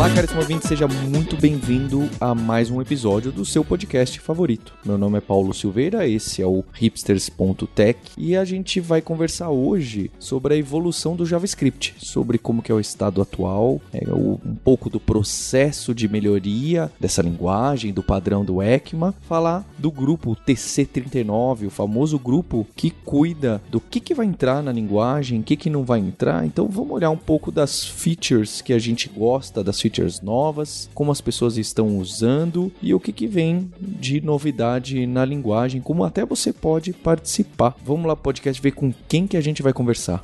Olá, caríssimo ouvinte, seja muito bem-vindo a mais um episódio do seu podcast favorito. Meu nome é Paulo Silveira, esse é o hipsters.tech e a gente vai conversar hoje sobre a evolução do JavaScript, sobre como que é o estado atual, é, o, um pouco do processo de melhoria dessa linguagem, do padrão do ECMA, falar do grupo TC39, o famoso grupo que cuida do que, que vai entrar na linguagem, o que, que não vai entrar. Então vamos olhar um pouco das features que a gente gosta, das features features novas, como as pessoas estão usando e o que, que vem de novidade na linguagem, como até você pode participar. Vamos lá, podcast, ver com quem que a gente vai conversar.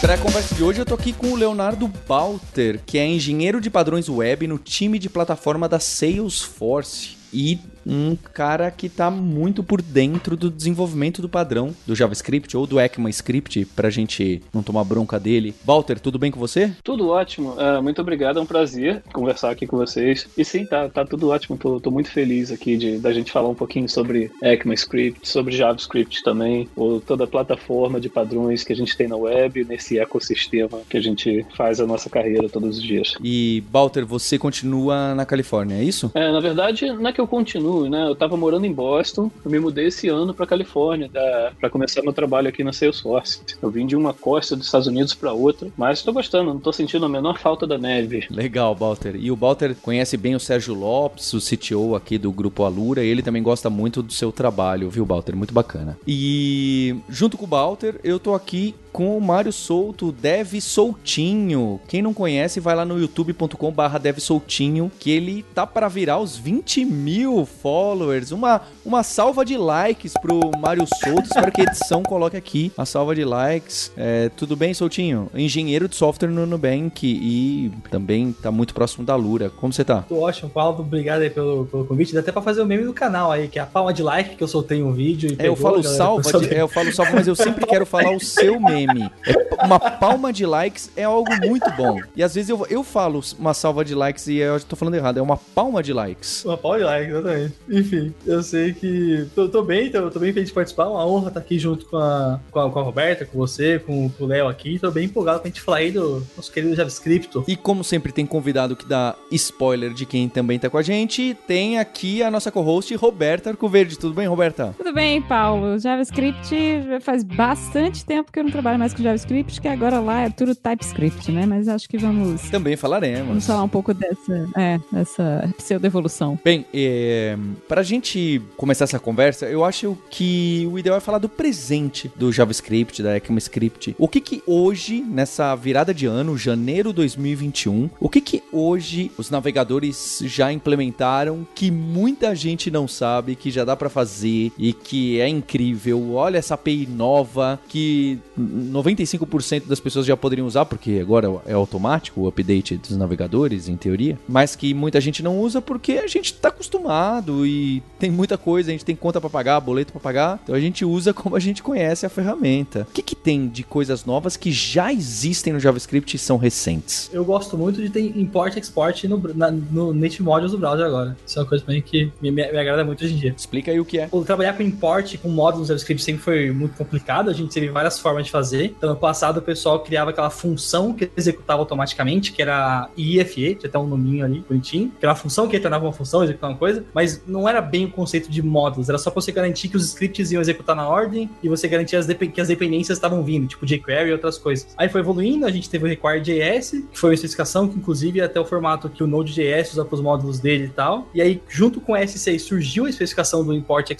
Para a conversa de hoje, eu tô aqui com o Leonardo Balter, que é engenheiro de padrões web no time de plataforma da Salesforce. E um cara que está muito por dentro do desenvolvimento do padrão do JavaScript ou do ECMAScript, para a gente não tomar bronca dele. Walter, tudo bem com você? Tudo ótimo. Uh, muito obrigado, é um prazer conversar aqui com vocês. E sim, tá, tá tudo ótimo. Tô, tô muito feliz aqui de da gente falar um pouquinho sobre ECMAScript, sobre JavaScript também, ou toda a plataforma de padrões que a gente tem na web, nesse ecossistema que a gente faz a nossa carreira todos os dias. E, Walter, você continua na Califórnia, é isso? É, na verdade, não é que eu continuo né? Eu tava morando em Boston, eu me mudei esse ano para Califórnia para começar meu trabalho aqui na Salesforce. Eu vim de uma costa dos Estados Unidos para outra, mas estou gostando, não tô sentindo a menor falta da neve. Legal, Walter. E o Walter conhece bem o Sérgio Lopes, o CTO aqui do grupo Alura, e ele também gosta muito do seu trabalho, viu, Walter? Muito bacana. E junto com o Walter, eu tô aqui com o Mário Souto, Dev Soltinho. Quem não conhece, vai lá no youtube.com barra Dev Soltinho, que ele tá para virar os 20 mil followers. Uma, uma salva de likes pro Mário Souto. Espero que a edição coloque aqui a salva de likes. É, tudo bem, Soutinho? Engenheiro de software no Nubank e também tá muito próximo da Lura. Como você tá? Tô ótimo, Paulo. Obrigado aí pelo, pelo convite. Dá até pra fazer o meme do canal aí, que é a palma de like que eu soltei um vídeo. é, eu falo salva, de, é, eu falo salva, mas eu sempre quero falar o seu meme. É, uma palma de likes é algo muito bom. E às vezes eu, eu falo uma salva de likes e eu tô falando errado. É uma palma de likes. Uma palma de likes, exatamente. Enfim, eu sei que tô, tô bem, tô, tô, bem feliz de participar. Uma honra estar aqui junto com a, com a, com a Roberta, com você, com, com o Léo aqui. Tô bem empolgado pra gente falar aí do nosso querido JavaScript. E como sempre tem convidado que dá spoiler de quem também tá com a gente, tem aqui a nossa co-host Roberta Arcoverde. Tudo bem, Roberta? Tudo bem, Paulo. JavaScript faz bastante tempo que eu não trabalho mais com JavaScript, que agora lá é tudo TypeScript, né? Mas acho que vamos... Também falaremos. Vamos falar um pouco dessa, é, dessa pseudo-evolução. Bem, é, para a gente começar essa conversa, eu acho que o ideal é falar do presente do JavaScript, da ECMAScript. O que que hoje, nessa virada de ano, janeiro 2021, o que que hoje os navegadores já implementaram que muita gente não sabe, que já dá para fazer e que é incrível. Olha essa API nova que 95% das pessoas já poderiam usar, porque agora é automático o update dos navegadores, em teoria, mas que muita gente não usa porque a gente está acostumado e tem muita coisa, a gente tem conta para pagar, boleto para pagar, então a gente usa como a gente conhece a ferramenta. O que, que tem de coisas novas que já existem no JavaScript e são recentes? Eu gosto muito de ter import e export no, na, no Native Modules do browser agora. Isso é uma coisa também que me, me, me, agrada muito hoje em dia. Explica aí o que é. O trabalhar com import com módulos do JavaScript sempre foi muito complicado, a gente teve várias formas de fazer. Então, no passado, o pessoal criava aquela função que executava automaticamente, que era IFE, tinha até um nominho ali, bonitinho, uma função que retornava uma função, executava uma coisa, mas não era bem o conceito de módulos, era só pra você garantir que os scripts iam executar na ordem e você garantir as que as dependências estavam vindo, tipo jQuery e outras coisas. Aí foi evoluindo, a gente teve o Require.js, que foi uma especificação que inclusive até o formato que o Node.js usa para os módulos dele e tal. E aí, junto com o S6, surgiu a especificação do import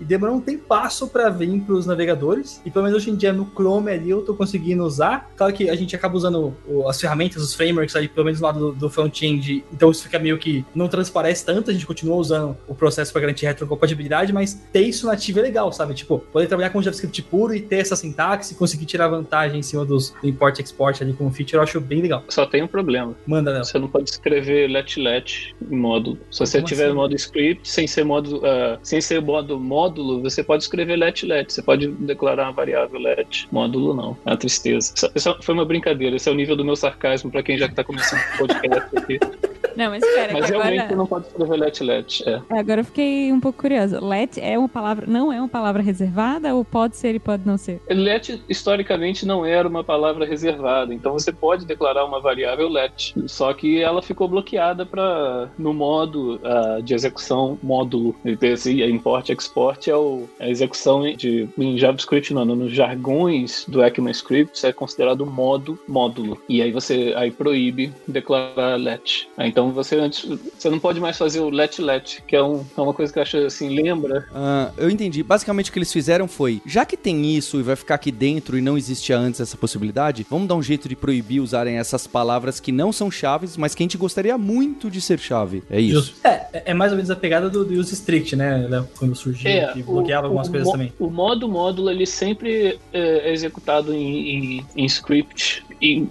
e demorou um tempo para vir para os navegadores. E pelo menos hoje em dia no Chrome ali eu tô conseguindo usar. Claro que a gente acaba usando as ferramentas, os frameworks ali, pelo menos do lado do, do front-end, então isso fica meio que não transparece tanto, a gente continua usando o processo para garantir retrocompatibilidade, mas ter isso nativo é legal, sabe? Tipo, poder trabalhar com JavaScript puro e ter essa sintaxe se conseguir tirar vantagem em cima dos, do import e export ali com feature, eu acho bem legal. Só tem um problema. Manda, Léo. Você não pode escrever let let em módulo. Se você Como tiver assim? modo script, sem ser modo, ah, sem ser modo módulo, você pode escrever let let. Você pode declarar uma variável let. Módulo não. É uma tristeza. Isso, isso foi uma brincadeira. Esse é o nível do meu sarcasmo pra quem já tá começando o podcast aqui. Não, mas espera, Mas realmente agora... não pode escrever let let. É. Agora eu fiquei um pouco curiosa. Let é uma palavra, não é uma palavra reservada ou pode ser e pode não ser? Let historicamente não era uma palavra reservada, então você pode declarar uma variável let, só que ela ficou bloqueada para no modo ah, de execução módulo. Esse import export é o, a execução de em JavaScript não, nos jargões do ECMAScript é considerado modo módulo. E aí você aí proíbe declarar let. Ah, Então você antes você não pode mais fazer o let let, que é, um, é uma coisa que eu acho assim, lembra Ah, eu entendi. Basicamente o que eles fizeram foi, já que tem isso e vai ficar aqui dentro e não existia antes essa possibilidade, vamos dar um jeito de proibir usarem essas palavras que não são chaves, mas que a gente gostaria muito de ser chave. É isso. É, é mais ou menos a pegada do, do use strict, né, Léo? Quando surgiu, que bloqueava É, o- algumas o coisas também. O modo módulo ele sempre é, é executado em, em- em script. Em-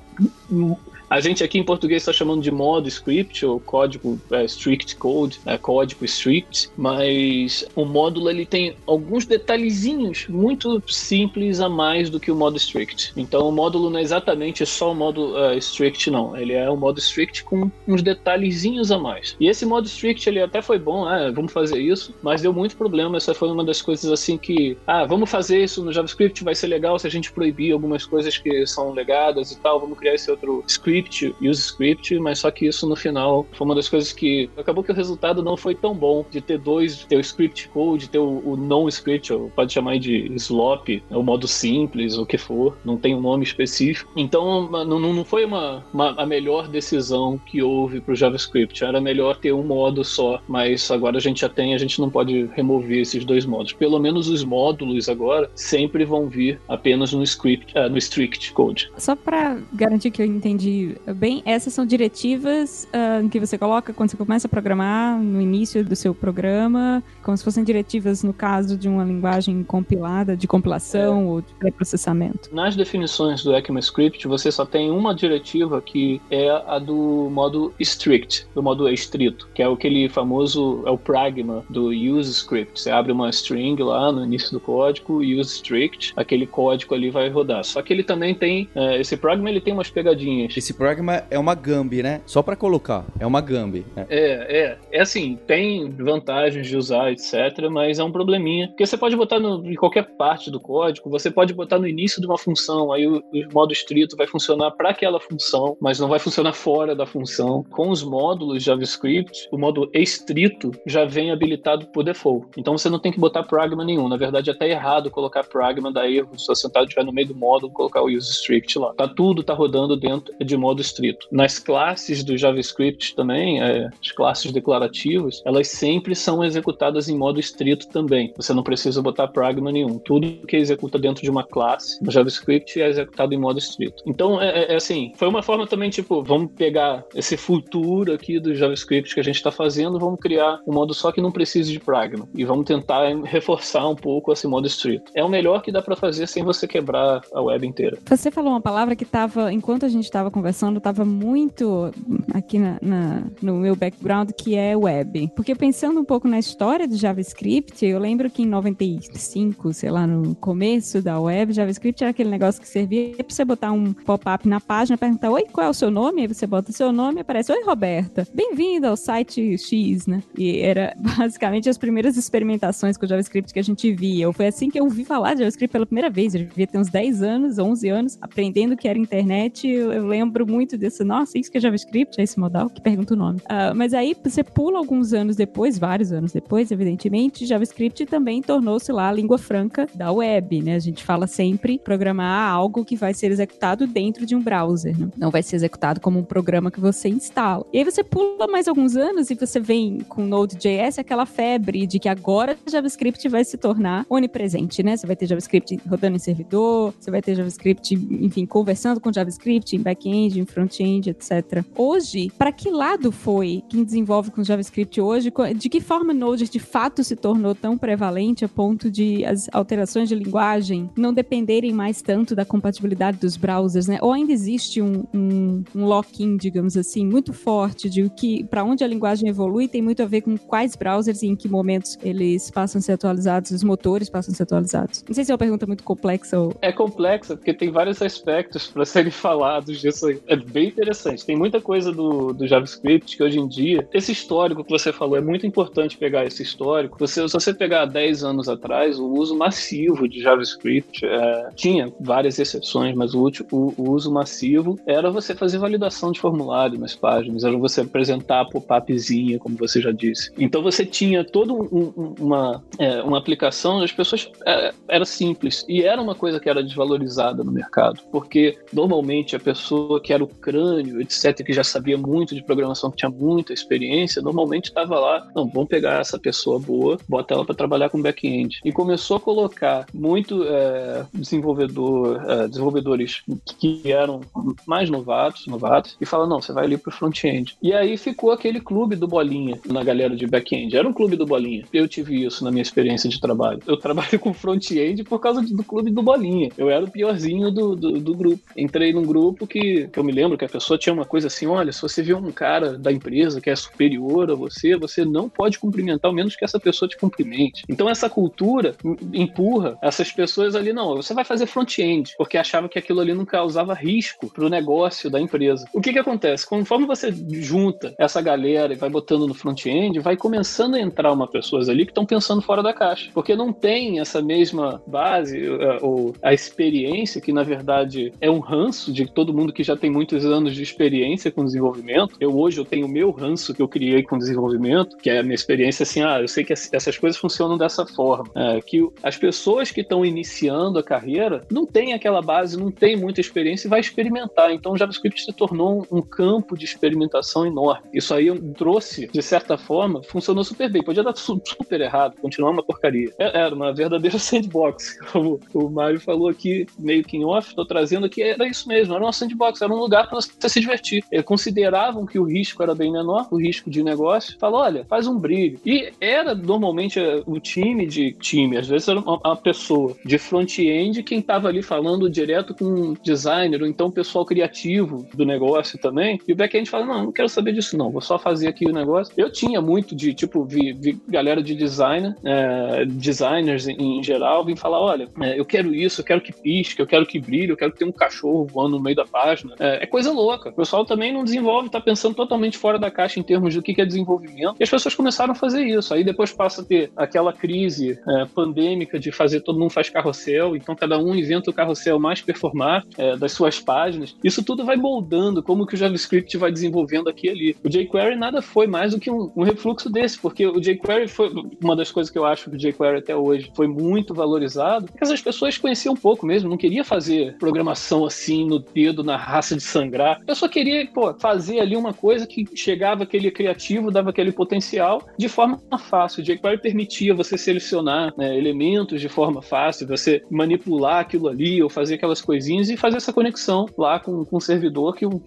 a gente aqui em português está chamando de modo script ou código é, strict code, é, código strict, mas o módulo ele tem alguns detalhezinhos muito simples a mais do que o modo strict. Então o módulo não é exatamente só o modo é, strict não, ele é o modo strict com uns detalhezinhos a mais. E esse modo strict ele até foi bom, ah, vamos fazer isso, mas deu muito problema. Essa foi uma das coisas assim que, ah, vamos fazer isso no JavaScript, vai ser legal se a gente proibir algumas coisas que são legadas e tal, vamos criar esse outro script, use script, mas só que isso no final foi uma das coisas que acabou que o resultado não foi tão bom de ter dois, ter o script code, ter o, o non script, pode chamar de slop, o modo simples, o que for, não tem um nome específico. Então não, não não foi uma, uma- a melhor decisão que houve para o JavaScript. Era melhor ter um modo só, mas agora a gente já tem, a gente não pode remover esses dois modos. Pelo menos os módulos agora sempre vão vir apenas no script, ah, no strict code. Só pra garantir que eu entendi bem, essas são diretivas ah, que você coloca quando você começa a programar no início do seu programa, como se fossem diretivas no caso de uma linguagem compilada, de compilação ou de pré-processamento. Nas definições do ECMAScript, você só tem uma diretiva que é a do modo strict, do modo estrito, que é aquele famoso, é o pragma do use script. Você abre uma string lá no início do código, use strict, aquele código ali vai rodar. Só que ele também tem, é, esse pragma ele tem umas pegadinhas. Esse programa é uma Gambi, né? Só pra colocar, é uma Gambi. né? É, é. É assim, tem vantagens de usar, etc., mas é um probleminha. Porque você pode botar no, em qualquer parte do código, você pode botar no início de uma função, aí o, o modo estrito vai funcionar para aquela função, mas não vai funcionar fora da função. Com os módulos JavaScript, o modo estrito já vem habilitado por default. Então você não tem que botar pragma nenhum. Na verdade, é até errado colocar pragma, erro. Se você estiver no meio do módulo, colocar o use strict lá. Tá tudo tá rodando dentro de modo estrito. Nas classes do JavaScript também, é, as classes declarativas, elas sempre são executadas em modo estrito também. Você não precisa botar pragma nenhum. Tudo que executa dentro de uma classe no JavaScript é executado em modo estrito. Então, é, é- é assim, foi uma forma também, tipo, vamos pegar esse futuro aqui do JavaScript que a gente está fazendo, vamos criar um modo só que não precise de pragma. E vamos tentar reforçar um pouco esse modo estrito. É o melhor que dá para fazer sem você quebrar a web inteira. Você falou uma palavra que estava, enquanto a gente estava conversando, estava muito aqui na, na- no meu background, que é web. Porque pensando um pouco na história do JavaScript, eu lembro que em 95, sei lá, no começo da web, JavaScript era aquele negócio que servia para você botar um pop-up na página, perguntar, oi, qual é o seu nome? Aí você bota o seu nome e aparece, oi, Roberta, bem-vindo ao site X, né? E era basicamente as primeiras experimentações com o JavaScript que a gente via. Foi assim que eu ouvi falar de JavaScript pela primeira vez. Eu devia ter uns 10 anos, 11 anos, aprendendo o que era internet. Eu lembro muito desse, nossa, isso que é JavaScript? É esse modal? Que pergunta o nome. Ah, mas aí você pula alguns anos depois, vários anos depois, evidentemente, JavaScript também tornou-se lá a língua franca da web, né? A gente fala sempre programar algo que vai ser executado dentro de um browser, né? não vai ser executado como um programa que você instala. E aí você pula mais alguns anos e você vem com Node.js aquela febre de que agora JavaScript vai se tornar onipresente, né? Você vai ter JavaScript rodando em servidor, você vai ter JavaScript, enfim, conversando com JavaScript em back-end, em front-end, etc. Hoje, para que lado foi quem desenvolve com JavaScript hoje? De que forma Node de fato se tornou tão prevalente a ponto de as alterações de linguagem não dependerem mais tanto da compatibilidade dos browsers, né? Ou ainda existe um, um, um lock-in, digamos assim, muito forte de que para onde a linguagem evolui tem muito a ver com quais browsers e em que momentos eles passam a ser atualizados, os motores passam a ser atualizados. Não sei se é uma pergunta muito complexa ou... É complexa, porque tem vários aspectos para serem falados disso aí. É bem interessante. Tem muita coisa do, do JavaScript que hoje em dia, esse histórico que você falou, é muito importante pegar esse histórico. Você, se você pegar 10 anos atrás, o uso massivo de JavaScript é, tinha várias exceções, mas o, o, o, uso massivo era você fazer validação de formulário nas páginas, era você apresentar pop-upzinha, como você já disse. Então você tinha toda um, uma, é, uma aplicação, as pessoas é, era simples e era uma coisa que era desvalorizada no mercado, porque normalmente a pessoa que era o crânio, etc., que já sabia muito de programação, que tinha muita experiência, normalmente estava lá, não, vamos pegar essa pessoa boa, bota ela para trabalhar com back-end. E começou a colocar muito é, desenvolvedor, é, desenvolvedores que eram mais novatos, novatos, e fala, não, você vai ali pro front-end. E aí ficou aquele clube do Bolinha na galera de back-end. Era um clube do Bolinha. Eu tive isso na minha experiência de trabalho. Eu trabalho com front-end por causa do clube do Bolinha. Eu era o piorzinho do, do, do grupo. Entrei num grupo que, que eu me lembro que a pessoa tinha uma coisa assim: olha, se você vê um cara da empresa que é superior a você, você não pode cumprimentar, ao menos que essa pessoa te cumprimente. Então essa cultura empurra essas pessoas ali, não, você vai fazer front-end, porque achava que aquilo ali não causava risco para o negócio da empresa. O que que acontece? Conforme você junta essa galera e vai botando no front-end, vai começando a entrar uma pessoas ali que estão pensando fora da caixa, porque não tem essa mesma base eh, ou a experiência que na verdade é um ranço de todo mundo que já tem muitos anos de experiência com desenvolvimento. Eu hoje eu tenho o meu ranço que eu criei com desenvolvimento, que é a minha experiência assim, ah, eu sei que essas coisas funcionam dessa forma, é, que as pessoas que estão iniciando a carreira não têm aquela base, não têm muita experiência e vai experimentar. Então o JavaScript se tornou um, um campo de experimentação enorme. Isso aí trouxe, de certa forma, funcionou super bem. Podia dar super errado, continuar uma porcaria. É, era uma verdadeira sandbox, como o Mário falou aqui, meio que em off, estou trazendo aqui, era isso mesmo, era uma sandbox, era um lugar para você se divertir. Eles consideravam que o risco era bem menor, o risco de negócio, falou, olha, faz um brilho. E era normalmente o time de time, às vezes era uma, pessoa de front-end quem estava ali falando direto com um designer, ou então o pessoal criativo do negócio também, e o back-end fala, não, não quero saber disso não, vou só fazer aqui o negócio. Eu tinha muito de, tipo, vi, vi galera de design, é, designers em, em, geral, vim falar, olha, é, eu quero isso, eu quero que pisque, eu quero que brilhe, eu quero que tenha um cachorro voando no meio da página. É, é coisa louca. O pessoal também não desenvolve, está pensando totalmente fora da caixa em termos do que é desenvolvimento. E as pessoas começaram a fazer isso. Aí depois passa a ter aquela crise é, pandêmica de fazer todo mundo faz carrossel, então cada um inventa o carrossel mais performar é, das suas páginas. Isso tudo vai moldando como que o JavaScript vai desenvolvendo aqui e ali. O jQuery nada foi mais do que um, um refluxo desse, porque o jQuery foi uma das coisas que eu acho que o jQuery até hoje foi muito valorizado, porque as pessoas conheciam um pouco mesmo, não queria fazer programação assim no dedo, na raça de sangrar. Eu só queria, pô, fazer ali uma coisa que chegava aquele criativo, dava aquele potencial de forma fácil. O jQuery permitia você selecionar né, elementos de forma fácil, você manipular aquilo ali ou fazer aquelas coisinhas e fazer essa conexão lá com, com o servidor que o,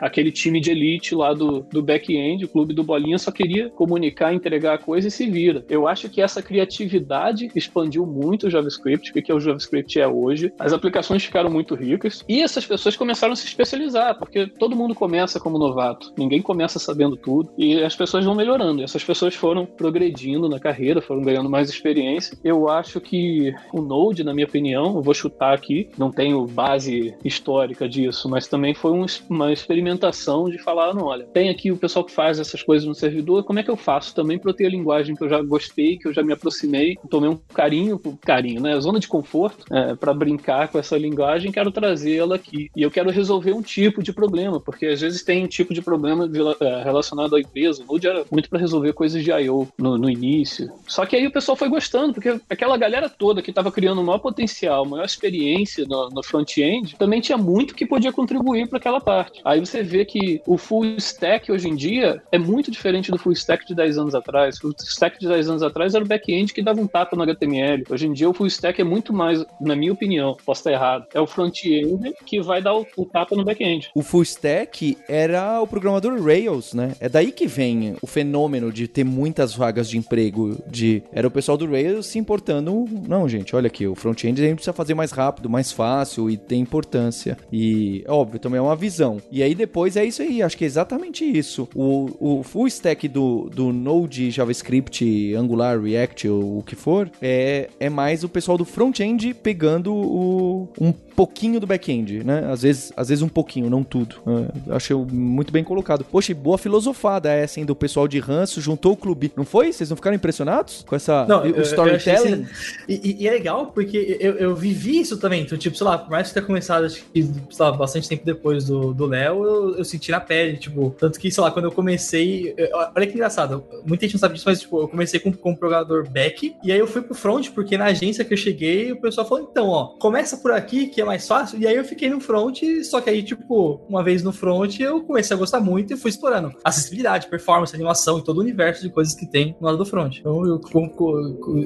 aquele time de elite lá do, do back-end, o clube do Bolinha, só queria comunicar, entregar a coisa e se vira. Eu acho que essa criatividade expandiu muito o JavaScript, o que é o JavaScript é hoje. As aplicações ficaram muito ricas e essas pessoas começaram a se especializar, porque todo mundo começa como novato, ninguém começa sabendo tudo e as pessoas vão melhorando. Essas pessoas foram progredindo na carreira, foram ganhando mais experiência. Eu acho que o Node, na minha opinião, eu vou chutar aqui, não tenho base histórica disso, mas também foi um, uma experimentação de falar, não, olha, tem aqui o pessoal que faz essas coisas no servidor, como é que eu faço também para eu ter a linguagem que eu já gostei, que eu já me aproximei, tomei um carinho, carinho, né? Zona de conforto é, para brincar com essa linguagem, quero trazê-la aqui. E eu quero resolver um tipo de problema, porque às vezes tem um tipo de problema é, relacionado à empresa. O Node era muito para resolver coisas de I.O. No, no, início. Só que aí o pessoal foi gostando, porque aquela galera toda que estava criando o maior potencial, maior experiência no, no front-end, também tinha muito que podia contribuir para aquela parte. Aí você vê que o full stack hoje em dia é muito diferente do full stack de 10 anos atrás. O stack de 10 anos atrás era o back-end que dava um tapa no HTML. Hoje em dia o full stack é muito mais, na minha opinião, posso estar errado, é o front-end que vai dar o, o tapa capa no back-end. O full stack era o programador Rails, né? É daí que vem o fenômeno de ter muitas vagas de emprego. De era o pessoal do Rails se importando. Não, gente, olha aqui, o front-end a gente precisa fazer mais rápido, mais fácil e tem importância. E óbvio, também é uma visão. E aí depois é isso aí. Acho que é exatamente isso. O, o full stack do, do Node, JavaScript, Angular, React ou o que for é, é mais o pessoal do front-end pegando o, um pouquinho do back-end, né? Às vezes, às vezes um pouquinho, não tudo. É, acho muito bem colocado. Poxa, boa filosofada essa, hein, do pessoal de ranço, juntou o clube. Não foi? Vocês não ficaram impressionados com essa não, o storytelling? E, e, é legal porque eu, eu vivi isso também. Então, tipo, sei lá, por mais que tenha começado, acho que, sei lá, bastante tempo depois do Léo, eu, eu senti na pele, tipo, tanto que, sei lá, quando eu comecei, eu, olha que engraçado, muita gente não sabe disso, mas, tipo, eu comecei com, com um programador back, e aí eu fui pro front, porque na agência que eu cheguei, o pessoal falou, então, ó, começa por aqui, que é mais fácil, e aí eu fiquei no front, só que aí, tipo, uma vez no front, eu comecei a gostar muito e fui explorando acessibilidade, performance, animação e todo o universo de coisas que tem no lado do front. Então eu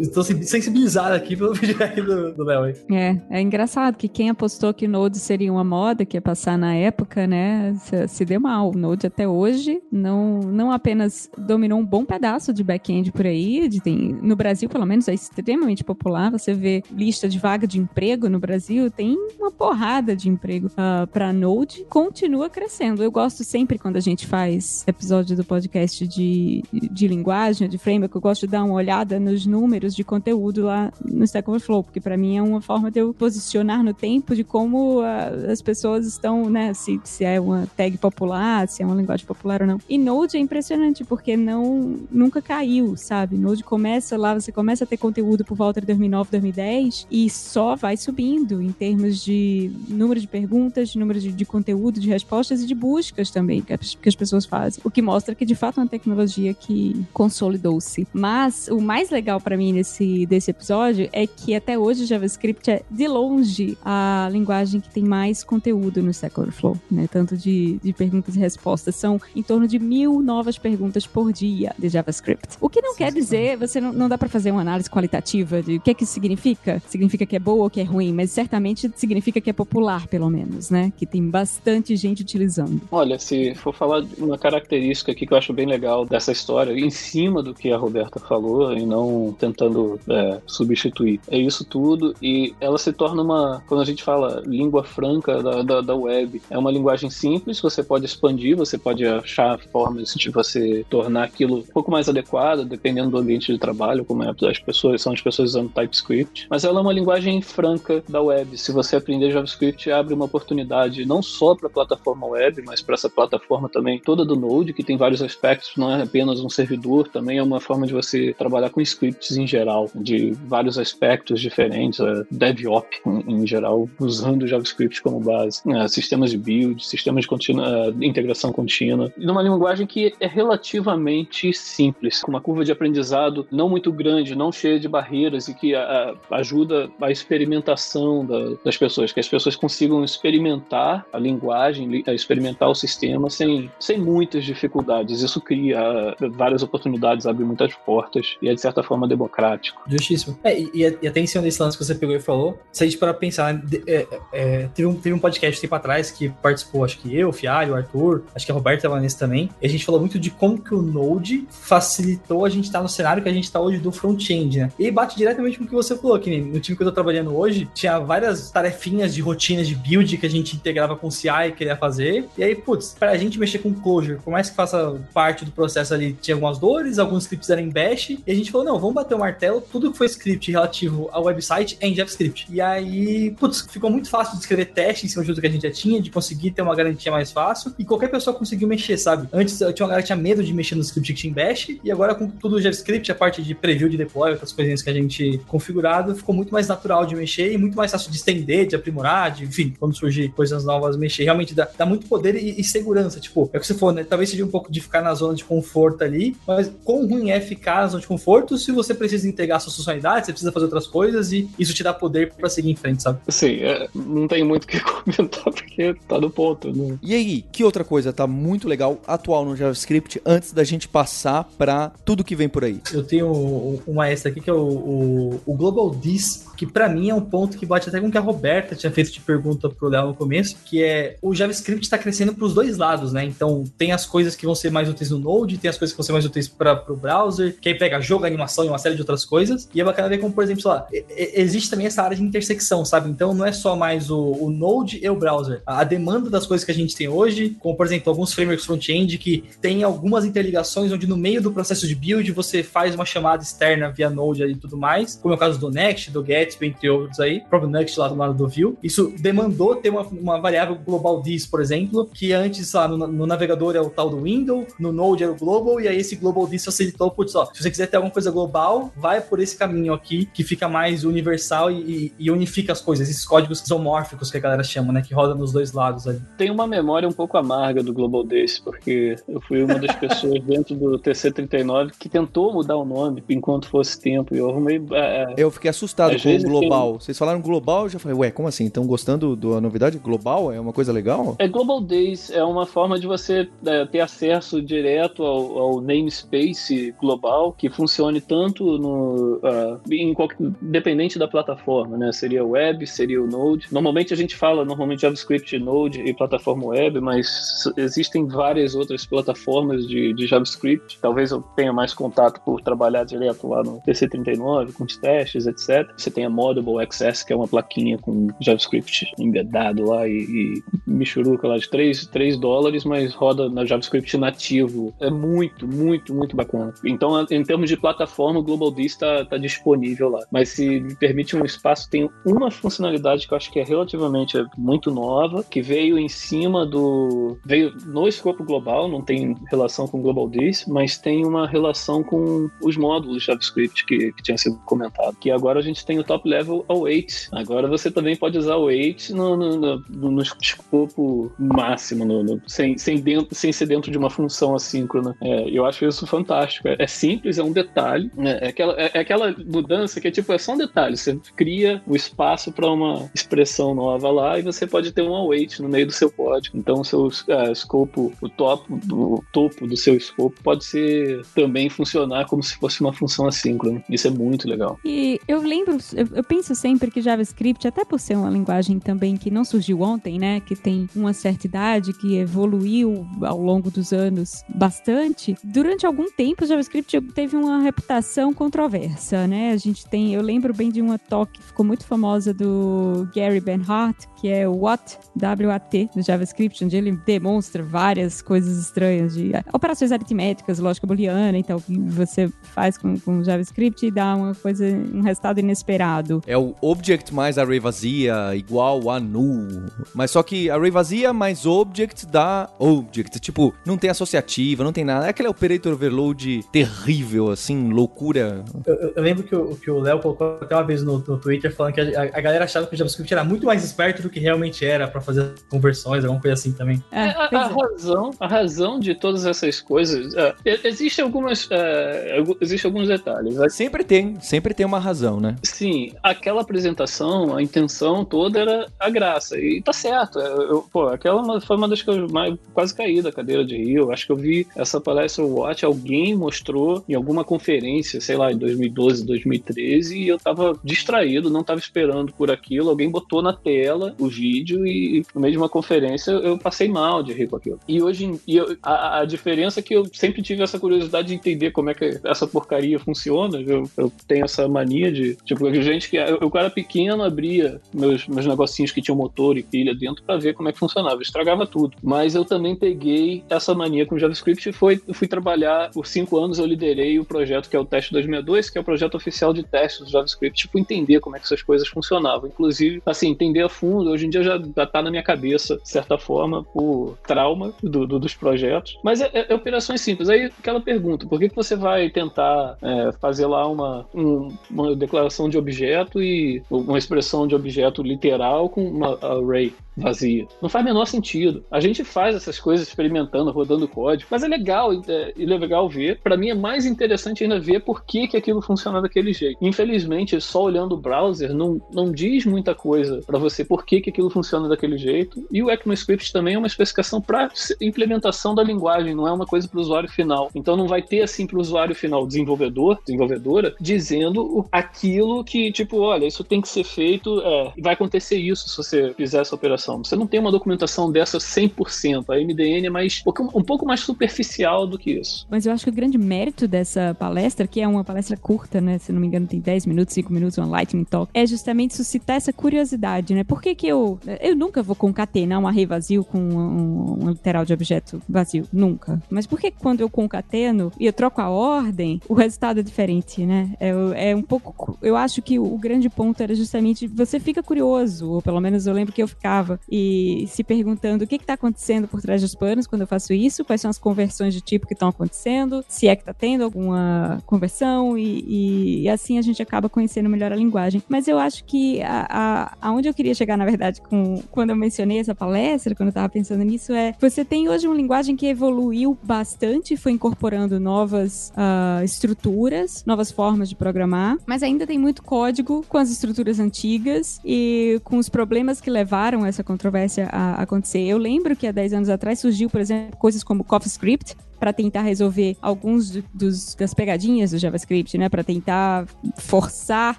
estou sensibilizado aqui pelo feedback do Léo. É, é engraçado que quem apostou que Node seria uma moda que ia passar na época, né, se, deu mal. Node até hoje não, não apenas dominou um bom pedaço de back-end por aí, de, tem, no Brasil pelo menos é extremamente popular, você vê lista de vaga de emprego no Brasil, tem uma porrada de emprego uh, ah, Node, continua crescendo. Eu gosto sempre quando a gente faz episódio do podcast de, de linguagem, de framework, eu gosto de dar uma olhada nos números de conteúdo lá no Stack Overflow, porque para mim é uma forma de eu posicionar no tempo de como uh, as pessoas estão, né, se, se é uma tag popular, se é uma linguagem popular ou não. E Node é impressionante, porque não nunca caiu, sabe? Node começa lá, você começa a ter conteúdo por volta de 2009, 2010 e só vai subindo em termos de número de perguntas, de número de, de conteúdo, de respostas e de buscas também que as, que as pessoas fazem. O que mostra que de fato é uma tecnologia que consolidou-se. Mas o mais legal para mim nesse desse episódio é que até hoje o JavaScript é de longe a linguagem que tem mais conteúdo no Stack Overflow, né? Tanto de, de perguntas e respostas. São em torno de mil novas perguntas por dia de JavaScript. O que não sim, quer sim. dizer, você não, não dá para fazer uma análise qualitativa de o que é que isso significa. Significa que é boa ou que é ruim, mas certamente significa que é popular, pelo menos, né? Que tem bastante gente utilizando. Olha, se for falar de uma característica aqui que eu acho bem legal dessa história, em cima do que a Roberta falou, e não tentando é, substituir, é isso tudo, e ela se torna uma, quando a gente fala língua franca da, da, da web, é uma linguagem simples, você pode expandir, você pode achar formas de você tornar aquilo um pouco mais adequado, dependendo do ambiente de trabalho, como é as pessoas, são as pessoas usando TypeScript, mas ela é uma linguagem franca da web. Se você aprender JavaScript, abre uma oportunidade não só para a plataforma web, mas para essa plataforma também toda do Node, que tem vários aspectos, não é apenas um servidor, também é uma forma de você trabalhar com scripts em geral, de vários aspectos diferentes, é, DevOps em, em, geral, usando JavaScript como base, é, sistemas de build, sistemas de é, integração contínua, numa linguagem que é relativamente simples, com uma curva de aprendizado não muito grande, não cheia de barreiras e que a, a, ajuda a experimentação da, das pessoas, que as pessoas consigam experimentar a linguagem, experimentar o sistema sem, sem muitas dificuldades. Isso cria várias oportunidades, abre muitas portas e é de certa forma democrático. Justíssimo. É, e, e até em cima desse lance que você pegou e falou, se a gente para pensar, é, é, teve, um, teve um podcast tempo atrás que participou, acho que eu, o Fialho, o Arthur, acho que a Roberta estava nesse também, e a gente falou muito de como que o Node facilitou a gente estar tá no cenário que a gente está hoje do front-end, né? E bate diretamente com o que você falou, que no time que eu tô trabalhando hoje, tinha várias tarefinhas de rotinas de build que a gente integrava com o CI e queria fazer, e aí, putz, pra gente mexer com Clojure, por mais que faça parte do processo ali, tinha algumas dores, alguns scripts eram em Bash, e a gente falou, não, vamos bater o martelo, tudo que foi script relativo ao website é em JavaScript. E aí, putz, ficou muito fácil de escrever teste em cima de tudo que a gente já tinha, de conseguir ter uma garantia mais fácil, e qualquer pessoa conseguiu mexer, sabe? Antes eu tinha uma galera que tinha medo de mexer no script que tinha em Bash, e agora com tudo o JavaScript, a parte de preview de deploy, outras coisinhas que a gente configurado, ficou muito mais natural de mexer e muito mais fácil de estender, de aprimorar, de, enfim, quando surgir coisas novas, mexer. Realmente dá, dá muito poder e, e, segurança. Tipo, é o que você falou, né? Talvez seja um pouco de ficar na zona de conforto ali, mas quão ruim é ficar na zona de conforto se você precisa integrar suas funcionalidades, você precisa fazer outras coisas e isso te dá poder para seguir em frente, sabe? Sim, é, não tem muito o que comentar porque tá no ponto, né? E aí, que outra coisa tá muito legal, atual no JavaScript, antes da gente passar para tudo que vem por aí? Eu tenho uma extra aqui que é o, o, o Global Dis, que para mim é um ponto que bate até com o que a Roberta tinha feito de pergunta pro Léo no começo, que é o JavaScript está crescendo para os dois lados, né? Então tem as coisas que vão ser mais úteis no Node, tem as coisas que vão ser mais úteis para o browser, que aí pega jogo, animação e uma série de outras coisas. E é bacana ver como, por exemplo, lá, existe também essa área de intersecção, sabe? Então não é só mais o, o Node e o browser. A, demanda das coisas que a gente tem hoje, como por exemplo alguns frameworks front-end que tem algumas interligações onde no meio do processo de build você faz uma chamada externa via Node e tudo mais, como é o caso do Next, do Gatsby, entre outros aí, o próprio Next lá do lado do Vue. Isso demandou ter uma, uma variável global this, por exemplo, que antes lá no, no, navegador é o tal do window, no Node era o global, e aí esse global this facilitou, putz, ó, se você quiser ter alguma coisa global, vai por esse caminho aqui, que fica mais universal e, e unifica as coisas, esses códigos isomórficos que a galera chama, né, que roda nos dois lados ali. Tem uma memória um pouco amarga do global this, porque eu fui uma das pessoas dentro do TC39 que tentou mudar o nome enquanto fosse tempo, e eu arrumei... É, eu fiquei assustado com o global. Vocês falaram global, eu já falei, ué, como assim? Estão gostando da novidade? Global é uma coisa legal? É Global Days, é uma forma de você é, ter acesso direto ao, ao, namespace global que funcione tanto no uh, em qualquer, dependente da plataforma, né? Seria web, seria o Node. Normalmente a gente fala normalmente JavaScript, Node e plataforma web, mas existem várias outras plataformas de, de JavaScript. Talvez eu tenha mais contato por trabalhar direto lá no TC39 com os testes, etc. Você tem a Modable XS, que é uma plaquinha com JavaScript embedado lá e, e michuruca lá de 3, 3 dólares, mas roda na JavaScript nativo. É muito, muito, muito bacana. Então, em termos de plataforma, o Global D está tá disponível lá. Mas se me permite um espaço, tem uma funcionalidade que eu acho que é relativamente muito nova, que veio em cima do. veio no escopo global, não tem relação com o Global Dis, mas tem uma relação com os módulos JavaScript que, que tinha sido comentado. Que agora a gente tem o top level await. Agora você também pode usar o await no, no, no, no escopo máximo, no, no, sem, sem, dentro, sem ser dentro de uma função assíncrona. É, eu acho isso fantástico. É, é simples, é um detalhe. Né? É, aquela, é, é, aquela mudança que é tipo, é só um detalhe. Você cria o espaço para uma expressão nova lá e você pode ter um await no meio do seu código. Então, o seu uh, escopo, o, top, o topo do seu escopo pode ser também funcionar como se fosse uma função assíncrona. Isso é muito legal. E eu lembro, eu, eu penso sempre que JavaScript, até por ser uma linguagem também que não surgiu ontem, né? Que tem uma certa idade, que evoluiu ao longo dos anos bastante. Durante algum tempo, o JavaScript teve uma reputação controversa, né? A gente tem, eu lembro bem de uma talk que ficou muito famosa do Gary Benhart, que é o What, W-A-T, do JavaScript, onde ele demonstra várias coisas estranhas de operações aritméticas, lógica booleana, então, que você faz com, com JavaScript e dá uma coisa, um resultado inesperado. É o object mais array vazia igual a null. Mas só que array vazia mais object dá object. Tipo, não tem associativa, não tem nada. É aquele operator overload terrível, assim, loucura. Eu, eu lembro que o, que o Léo colocou até uma vez no, no Twitter falando que a, a, galera achava que o JavaScript era muito mais esperto do que realmente era para fazer conversões, alguma coisa assim também. É, a, a é. razão, a razão de todas essas coisas, é, existe algumas, é, existe alguns detalhes. Sempre tem, sempre tem uma razão, né? Sim, aquela apresentação, a intenção toda era a graça e tá certo. É, eu, pô, aquela foi uma das que eu mais, quase caí da cadeira de Rio. Acho que eu vi essa palestra Watch, alguém mostrou em alguma conferência, sei lá, em 2012, 2013, e eu tava distraído, não tava esperando por aquilo. Alguém botou na tela o vídeo e no meio de uma conferência eu passei mal de rir com aquilo. E hoje e eu, a, a, diferença é que eu sempre tive essa curiosidade de entender como é que essa porcaria funciona. Eu, eu tenho essa mania de, tipo, gente que eu, eu era pequeno, abria meus, meus negocinhos que tinham motor e pilha dentro para ver como é que funcionava. Eu estragava tudo. Mas eu também peguei essa mania com JavaScript e foi, fui trabalhar por cinco anos. Eu liderei o projeto que é o Teste 262, que é o projeto oficial de testes do JavaScript, tipo, entender como é que essas coisas funcionavam. Inclusive, assim, entender a fundo. Hoje em dia já, já tá na minha cabeça, de certa forma, por trauma do, do, dos projetos. Mas é, é, é, operações simples. Aí aquela pergunta: por que, que você vai tentar é, fazer lá uma, um, uma declaração de objeto e uma expressão de objeto literal com uma array? Vazia. Não faz menor sentido. A gente faz essas coisas experimentando, rodando código, mas é legal é, é, legal ver. Para mim é mais interessante ainda ver por que, que aquilo funciona daquele jeito. Infelizmente, só olhando o browser não, não diz muita coisa para você por que, que aquilo funciona daquele jeito. E o ECMAScript também é uma especificação para implementação da linguagem, não é uma coisa para o usuário final. Então não vai ter assim para o usuário final, desenvolvedor, desenvolvedora, dizendo aquilo que, tipo, olha, isso tem que ser feito, é, vai acontecer isso se você fizer essa operação. Você não tem uma documentação dessa 100%. A MDN é mais, um pouco mais superficial do que isso. Mas eu acho que o grande mérito dessa palestra, que é uma palestra curta, né? Se não me engano, tem 10 minutos, 5 minutos, uma lightning talk, é justamente suscitar essa curiosidade, né? Por que que eu... Eu nunca vou concatenar um array vazio com um, um literal de objeto vazio. Nunca. Mas por que quando eu concateno e eu troco a ordem, o resultado é diferente, né? É, é um pouco... Eu acho que o grande ponto era justamente você fica curioso, ou pelo menos eu lembro que eu ficava, e se perguntando o que está acontecendo por trás dos panos quando eu faço isso, quais são as conversões de tipo que estão acontecendo, se é que está tendo alguma conversão, e, e, assim a gente acaba conhecendo melhor a linguagem. Mas eu acho que a, a, aonde eu queria chegar, na verdade, com, quando eu mencionei essa palestra, quando eu estava pensando nisso, é você tem hoje uma linguagem que evoluiu bastante, foi incorporando novas uh, estruturas, novas formas de programar, mas ainda tem muito código com as estruturas antigas e com os problemas que levaram essa controvérsia acontecer. Eu lembro que há 10 anos atrás surgiu, por exemplo, coisas como CoffeeScript, para tentar resolver alguns dos, das pegadinhas do JavaScript, né? Para tentar forçar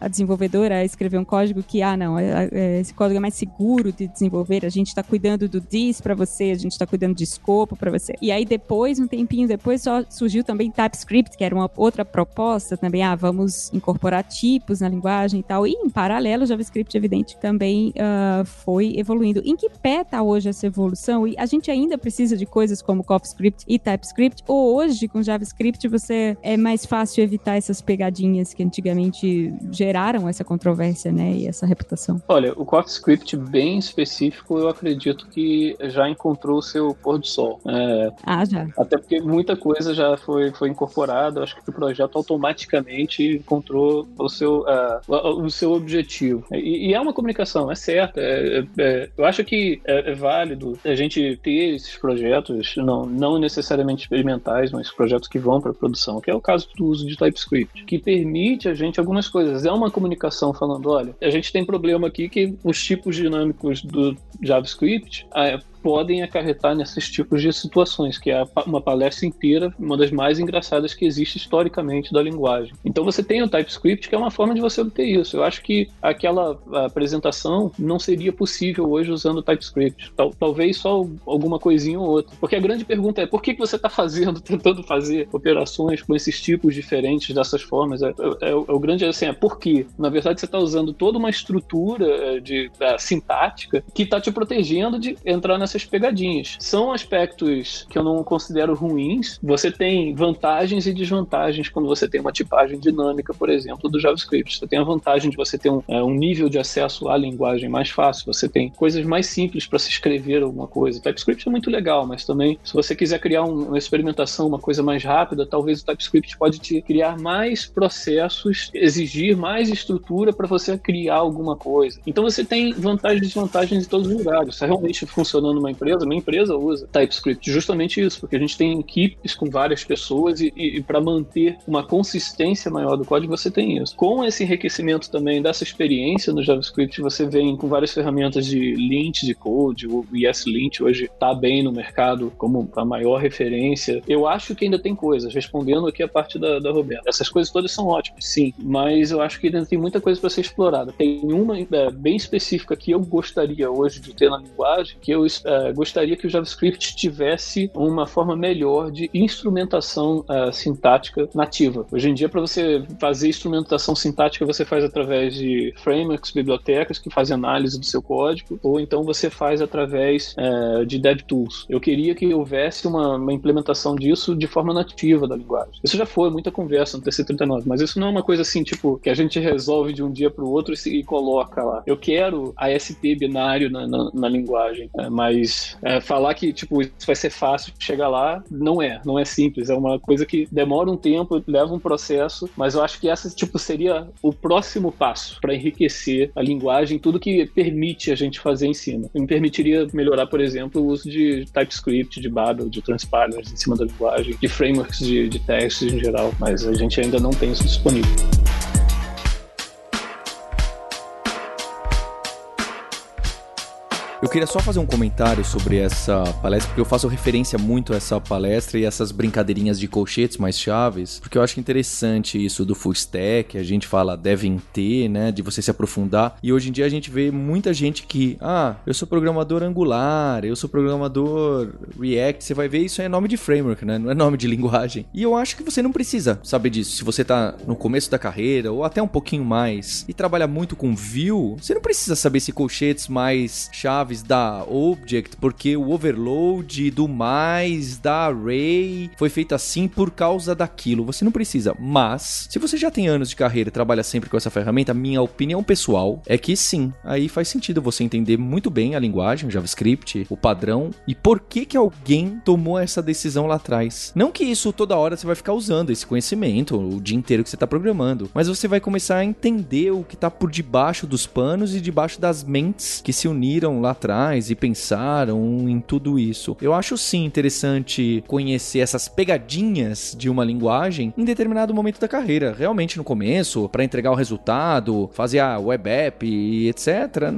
a desenvolvedora a escrever um código que, ah, não, é, é, esse código é mais seguro de desenvolver, a gente está cuidando do this para você, a gente está cuidando de escopo para você. E aí depois, um tempinho depois, só surgiu também TypeScript, que era uma outra proposta também, ah, vamos incorporar tipos na linguagem e tal. E em paralelo, o JavaScript, evidente, também uh, foi evoluindo. Em que pé está hoje essa evolução? E a gente ainda precisa de coisas como CoffeeScript e TypeScript JavaScript, ou hoje com JavaScript você é mais fácil evitar essas pegadinhas que antigamente geraram essa controvérsia, né, e essa reputação? Olha, o CoffeeScript bem específico, eu acredito que já encontrou o seu pôr do sol. É, ah, já. Até porque muita coisa já foi, foi incorporada, acho que o projeto automaticamente encontrou o seu, uh, o seu objetivo. E, e, é uma comunicação, é certa. É, é, é, eu acho que é, é válido a gente ter esses projetos, não, não necessariamente experimentais, mas projetos que vão para produção, que é o caso do uso de TypeScript, que permite a gente algumas coisas. É uma comunicação falando, olha, a gente tem problema aqui que os tipos dinâmicos do JavaScript, podem acarretar nesses tipos de situações, que é uma palestra inteira, uma das mais engraçadas que existe historicamente da linguagem. Então você tem o TypeScript, que é uma forma de você obter isso. Eu acho que aquela apresentação não seria possível hoje usando o TypeScript. Tal, talvez só alguma coisinha ou outra. Porque a grande pergunta é por que, que você está fazendo, tentando fazer operações com esses tipos diferentes dessas formas? É, é, é o grande assim, é por quê? Na verdade, você está usando toda uma estrutura é, de, é, sintática que está te protegendo de entrar nessa essas pegadinhas. São aspectos que eu não considero ruins. Você tem vantagens e desvantagens quando você tem uma tipagem dinâmica, por exemplo, do JavaScript. Você tem a vantagem de você ter um, é, um nível de acesso à linguagem mais fácil. Você tem coisas mais simples para se escrever alguma coisa. TypeScript é muito legal, mas também, se você quiser criar um, uma experimentação, uma coisa mais rápida, talvez o TypeScript pode te criar mais processos, exigir mais estrutura para você criar alguma coisa. Então você tem vantagens e desvantagens em todos os lugares. Está realmente funcionando uma empresa, minha empresa usa TypeScript justamente isso, porque a gente tem equipes com várias pessoas e, e, e para manter uma consistência maior do código você tem isso. Com esse enriquecimento também dessa experiência no JavaScript, você vem com várias ferramentas de lint de code, o ESLint hoje está bem no mercado como a maior referência. Eu acho que ainda tem coisas, respondendo aqui a parte da, da Roberta. Essas coisas todas são ótimas, sim, mas eu acho que ainda tem muita coisa para ser explorada. Tem uma é, bem específica que eu gostaria hoje de ter na linguagem, que eu eh, gostaria que o JavaScript tivesse uma forma melhor de instrumentação uh, sintática nativa. Hoje em dia, para você fazer instrumentação sintática, você faz através de frameworks, bibliotecas que fazem análise do seu código, ou então você faz através uh, de DevTools. Eu queria que houvesse uma, uma, implementação disso de forma nativa da linguagem. Isso já foi muita conversa no TC39, mas isso não é uma coisa assim, tipo, que a gente resolve de um dia para o outro e, se, e coloca lá. Eu quero ASP binário na, na, na linguagem, mas mas é, falar que, tipo, isso vai ser fácil chegar lá, não é. Não é simples. É uma coisa que demora um tempo, leva um processo, mas eu acho que essa, tipo, seria o próximo passo para enriquecer a linguagem, tudo que permite a gente fazer em cima. Me permitiria melhorar, por exemplo, o uso de TypeScript, de Babel, de transpilers em cima da linguagem, de frameworks de, de testes em geral, mas a gente ainda não tem isso disponível. Eu queria só fazer um comentário sobre essa palestra, porque eu faço referência muito a essa palestra e essas brincadeirinhas de colchetes mais chaves, porque eu acho interessante isso do full stack, a gente fala devem ter, né, de você se aprofundar, e hoje em dia a gente vê muita gente que, ah, eu sou programador Angular, eu sou programador React, você vai ver isso é nome de framework, né, não é nome de linguagem. E eu acho que você não precisa saber disso. Se você tá no começo da carreira ou até um pouquinho mais e trabalha muito com Vue, você não precisa saber se colchetes mais chaves da Object, porque o overload do mais da array foi feito assim por causa daquilo. Você não precisa. Mas, se você já tem anos de carreira e trabalha sempre com essa ferramenta, minha opinião pessoal é que sim, aí faz sentido você entender muito bem a linguagem, o JavaScript, o padrão e por que que alguém tomou essa decisão lá atrás. Não que isso toda hora você vai ficar usando esse conhecimento o dia inteiro que você está programando, mas você vai começar a entender o que está por debaixo dos panos e debaixo das mentes que se uniram lá atrás e pensaram em tudo isso. Eu acho sim interessante conhecer essas pegadinhas de uma linguagem em determinado momento da carreira. Realmente no começo, para entregar o resultado, fazer a web app e etc,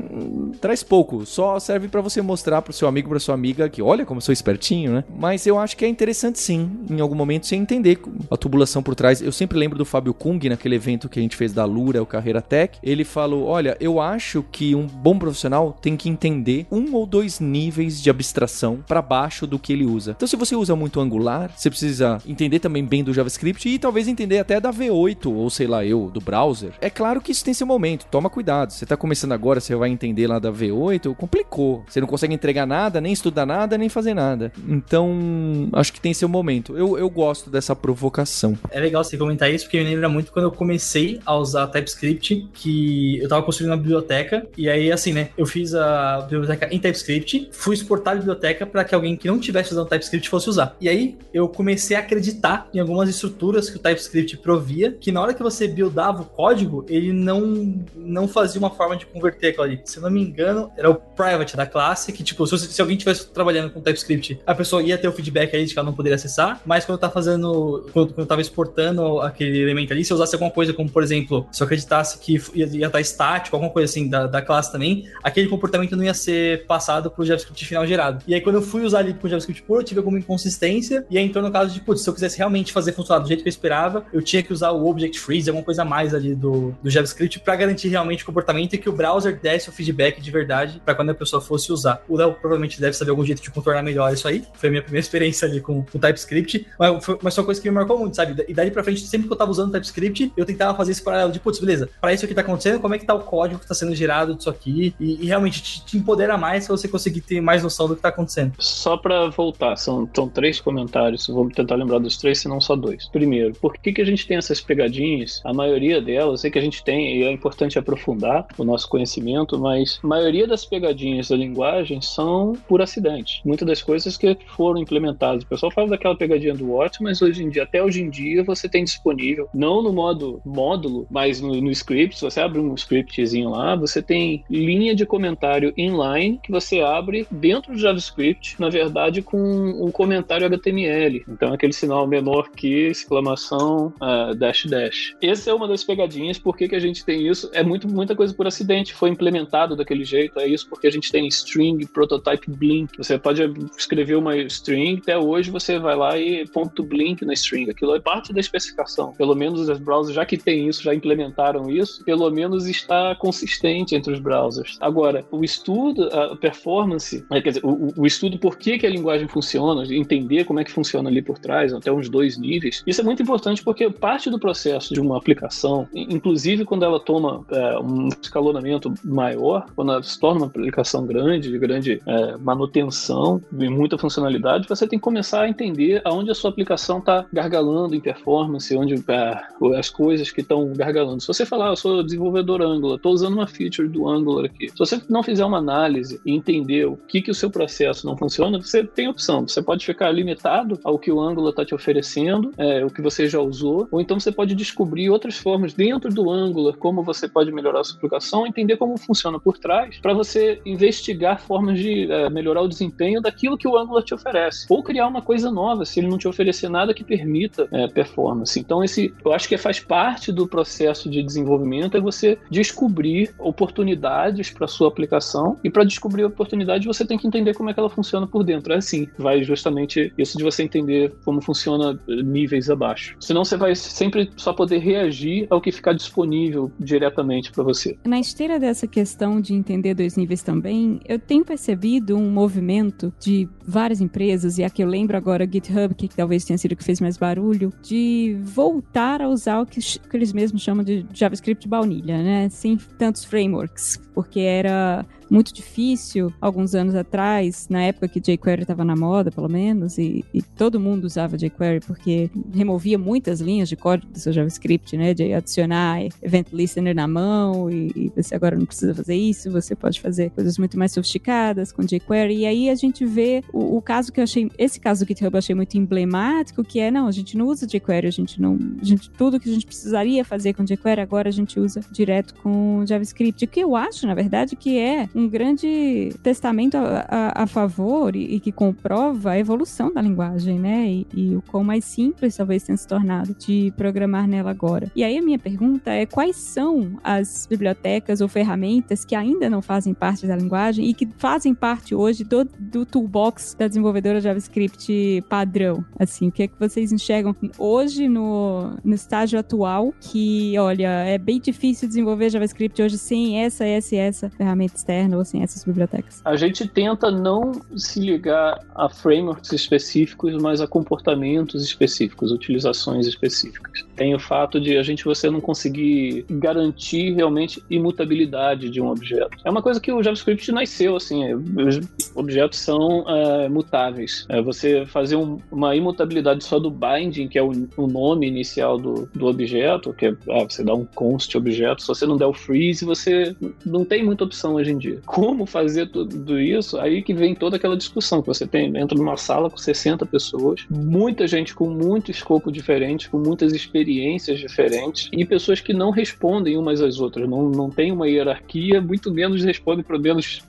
traz pouco. Só serve para você mostrar pro seu amigo, pra sua amiga que olha como eu sou espertinho, né? Mas eu acho que é interessante sim, em algum momento, você entender a tubulação por trás. Eu sempre lembro do Fábio Kung, naquele evento que a gente fez da Lura, o Carreira Tech. Ele falou: Olha, eu acho que um bom profissional tem que entender um ou dois níveis de abstração para baixo do que ele usa. Então, se você usa muito Angular, você precisa entender também bem do JavaScript e talvez entender até da V8 ou sei lá eu, do browser. É claro que isso tem seu momento, toma cuidado. Você tá começando agora, você vai entender lá da V8, complicou. Você não consegue entregar nada, nem estudar nada, nem fazer nada. Então, acho que tem seu momento. Eu, eu gosto dessa provocação. É legal você comentar isso, porque me lembra muito quando eu comecei a usar TypeScript, que eu tava construindo uma biblioteca, e aí, assim, né, eu fiz a biblioteca em TypeScript, fui exportar a biblioteca para que alguém que não tivesse usando TypeScript fosse usar. E aí, eu comecei a acreditar em algumas estruturas que o TypeScript provia, que na hora que você buildava o código, ele não, não fazia uma forma de converter aquilo ali. Se eu não me engano, era o private da classe, que, tipo, se, se alguém estivesse trabalhando com TypeScript, a pessoa ia ter o feedback aí de que ela não poderia acessar, mas quando tá fazendo, quando, quando eu tava exportando aquele elemento ali, se eu usasse alguma coisa como, por exemplo, se eu acreditasse que ia, ia estar estático, alguma coisa assim da, da classe também, aquele comportamento não ia ser passado pro JavaScript final gerado. E aí, quando eu fui usar ali pro JavaScript puro, eu tive alguma inconsistência, e aí entrou no caso de, putz, se eu quisesse realmente fazer funcionar do jeito que eu esperava, eu tinha que usar o Object Freeze, alguma coisa a mais ali do, do JavaScript para garantir realmente o comportamento e que o browser desse o feedback de verdade para quando a pessoa fosse usar. O Léo provavelmente deve saber algum jeito de contornar melhor isso aí. Foi a minha primeira experiência ali com o TypeScript, mas foi, mas uma coisa que me marcou muito, sabe? E dali pra frente, sempre que eu tava usando TypeScript, eu tentava fazer esse paralelo de, putz, beleza, para isso aqui tá acontecendo, como é que tá o código que tá sendo gerado disso aqui? E, e realmente te, te, empodera mais se você conseguir ter mais noção do que tá acontecendo. Só para voltar, são, são três comentários, vou tentar lembrar dos três, se não só dois. Primeiro, por que, que a gente tem essas pegadinhas? A maioria delas, sei que a gente tem, e é importante aprofundar o nosso conhecimento, mas a maioria das pegadinhas da linguagem são por acidente. Muitas das coisas que foram implementadas. O pessoal fala daquela pegadinha do Watch, mas hoje em dia, até hoje em dia, você tem disponível, não no modo módulo, mas no, no script, se você abre um scriptzinho lá, você tem linha de comentário inline que você abre dentro do JavaScript, na verdade, com um comentário HTML. Então, aquele sinal menor que, exclamação, uh, dash dash. Essa é uma das pegadinhas, por que, que a gente tem isso? É muito, muita coisa por acidente, foi implementado daquele jeito, é isso porque a gente tem string, prototype blink. Você pode escrever uma string, até hoje você vai lá e ponto blink na string. Aquilo é parte da especificação. Pelo menos os browsers, já que tem isso, já implementaram isso, pelo menos está consistente entre os browsers. Agora, o estudo, a performance, né, quer dizer, o, o estudo por que, que a linguagem funciona, entender como é que funciona ali por trás, até uns dois níveis, isso é muito importante porque parte do processo de uma aplicação, inclusive quando ela toma é, um escalonamento maior, quando ela se torna uma aplicação grande, de grande é, manutenção e muita funcionalidade, você tem que começar a entender aonde a sua aplicação está gargalando em performance, onde é, as coisas que estão gargalando. Se você falar, ah, eu sou desenvolvedor Angular, estou usando uma feature do Angular aqui. Se você não fizer uma análise e entender o que, que o seu processo não funciona, você tem opção. Você pode ficar limitado ao que o Angular está te oferecendo, é, o que você já usou, ou então você pode descobrir outras formas dentro do Angular, como você pode melhorar a sua aplicação, entender como funciona por trás, para você investigar formas de é, melhorar o desempenho daquilo que o Angular te oferece. Ou criar uma coisa nova, se ele não te oferecer nada que permita é, performance. Então, esse eu acho que faz parte do processo de desenvolvimento é você descobrir oportunidades para sua aplicação E para descobrir a oportunidade, você tem que entender como é que ela funciona por dentro. É assim, vai justamente isso de você entender como funciona níveis abaixo. Senão você vai sempre só poder reagir ao que ficar disponível diretamente para você. Na esteira dessa questão de entender dois níveis também, eu tenho percebido um movimento de várias empresas, e aqui eu lembro agora GitHub, que talvez tenha sido o que fez mais barulho, de voltar a usar o que, que eles mesmos chamam de JavaScript baunilha, né? Sem tantos frameworks, porque era muito difícil alguns anos atrás, na época que jQuery estava na moda, pelo menos, e, e, todo mundo usava jQuery porque removia muitas linhas de código do seu JavaScript, né? De adicionar event listener na mão e, e você agora não precisa fazer isso, você pode fazer coisas muito mais sofisticadas com jQuery. E aí a gente vê o, o caso que eu achei, esse caso do GitHub eu achei muito emblemático, que é, não, a gente não usa jQuery, a gente não, a gente, tudo que a gente precisaria fazer com jQuery, agora a gente usa direto com JavaScript. O que eu acho, na verdade, que é um grande testamento a, a, a favor e, e, que comprova a evolução da linguagem, né? E, e, o quão mais simples talvez tenha se tornado de programar nela agora. E aí a minha pergunta é quais são as bibliotecas ou ferramentas que ainda não fazem parte da linguagem e que fazem parte hoje do, do toolbox da desenvolvedora JavaScript padrão? Assim, o que é que vocês enxergam hoje no, no estágio atual que, olha, é bem difícil desenvolver JavaScript hoje sem essa, essa e essa ferramenta externa sem essas bibliotecas? A gente tenta não se ligar a frameworks específicos, mas a comportamentos específicos, utilizações específicas. Tem o fato de a gente você não conseguir garantir realmente imutabilidade de um objeto. É uma coisa que o JavaScript nasceu assim, os objetos são é, mutáveis. É, você fazer um, uma imutabilidade só do binding, que é o, o nome inicial do, do objeto, que é, ah, você dá um const objeto, se você não der o freeze, você não tem muita opção hoje em dia como fazer tudo isso, aí que vem toda aquela discussão que você tem. Entra numa sala com 60 pessoas, muita gente com muito escopo diferente, com muitas experiências diferentes, e pessoas que não respondem umas às outras, não, não tem uma hierarquia, muito menos respondem para menos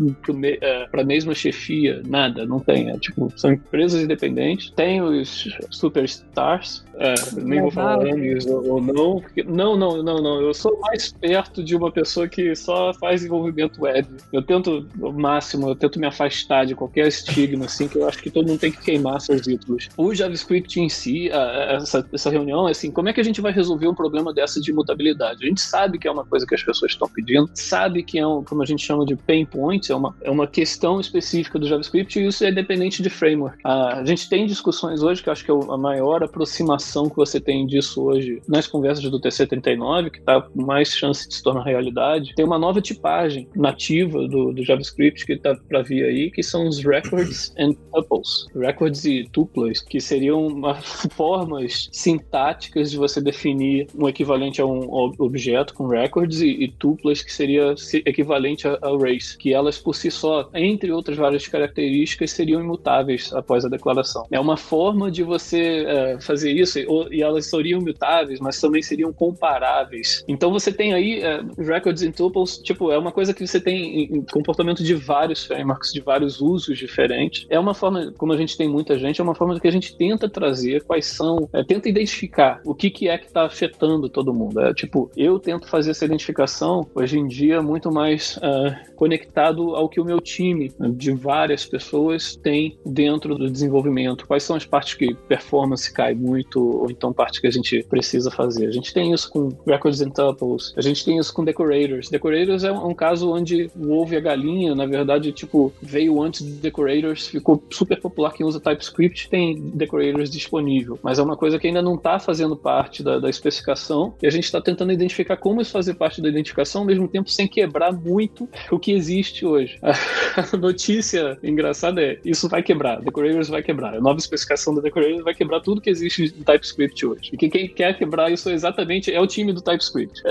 para a é, mesma chefia, nada, não tem. É, tipo, são empresas independentes, tem os superstars, é, nem vou falar nomes ou, não, porque, não, não, não, não, eu sou mais perto de uma pessoa que só faz desenvolvimento web. Eu tenho tento, o máximo, eu tento me afastar de qualquer estigma, assim, que eu acho que todo mundo tem que queimar seus títulos. O JavaScript em si, essa, essa reunião, é assim, como é que a gente vai resolver um problema dessa de mutabilidade? A gente sabe que é uma coisa que as pessoas estão pedindo, sabe que é um, como a gente chama de pain points, é uma, é uma questão específica do JavaScript e isso é dependente de framework. A gente tem discussões hoje, que eu acho que é a maior aproximação que você tem disso hoje nas conversas do TC39, que está com mais chance de se tornar realidade. Tem uma nova tipagem nativa do do, JavaScript que está para vir aí, que são os records and tuples. Records e tuplas, que seriam formas sintáticas de você definir um equivalente a um objeto com records e, e tuplas que seria equivalente a, arrays, que elas por si só, entre outras várias características, seriam imutáveis após a declaração. É uma forma de você é, fazer isso, e elas seriam imutáveis, mas também seriam comparáveis. Então você tem aí é, records and tuples, tipo, é uma coisa que você tem comportamento de vários frameworks, de vários usos diferentes. É uma forma, como a gente tem muita gente, é uma forma que a gente tenta trazer quais são, é, tenta identificar o que, que é que está afetando todo mundo. É, tipo, eu tento fazer essa identificação hoje em dia muito mais uh, conectado ao que o meu time de várias pessoas tem dentro do desenvolvimento. Quais são as partes que performance cai muito, ou então partes que a gente precisa fazer. A gente tem isso com records and tuples, a gente tem isso com decorators. Decorators é um caso onde o ovo a galinha, na verdade, tipo, veio antes de decorators, ficou super popular quem usa TypeScript, tem decorators disponível, mas é uma coisa que ainda não está fazendo parte da, da, especificação e a gente está tentando identificar como isso fazer parte da identificação, ao mesmo tempo sem quebrar muito o que existe hoje. A notícia engraçada é, isso vai quebrar, decorators vai quebrar, a nova especificação da decorators vai quebrar tudo que existe no TypeScript hoje. E quem quer quebrar isso exatamente é o time do TypeScript.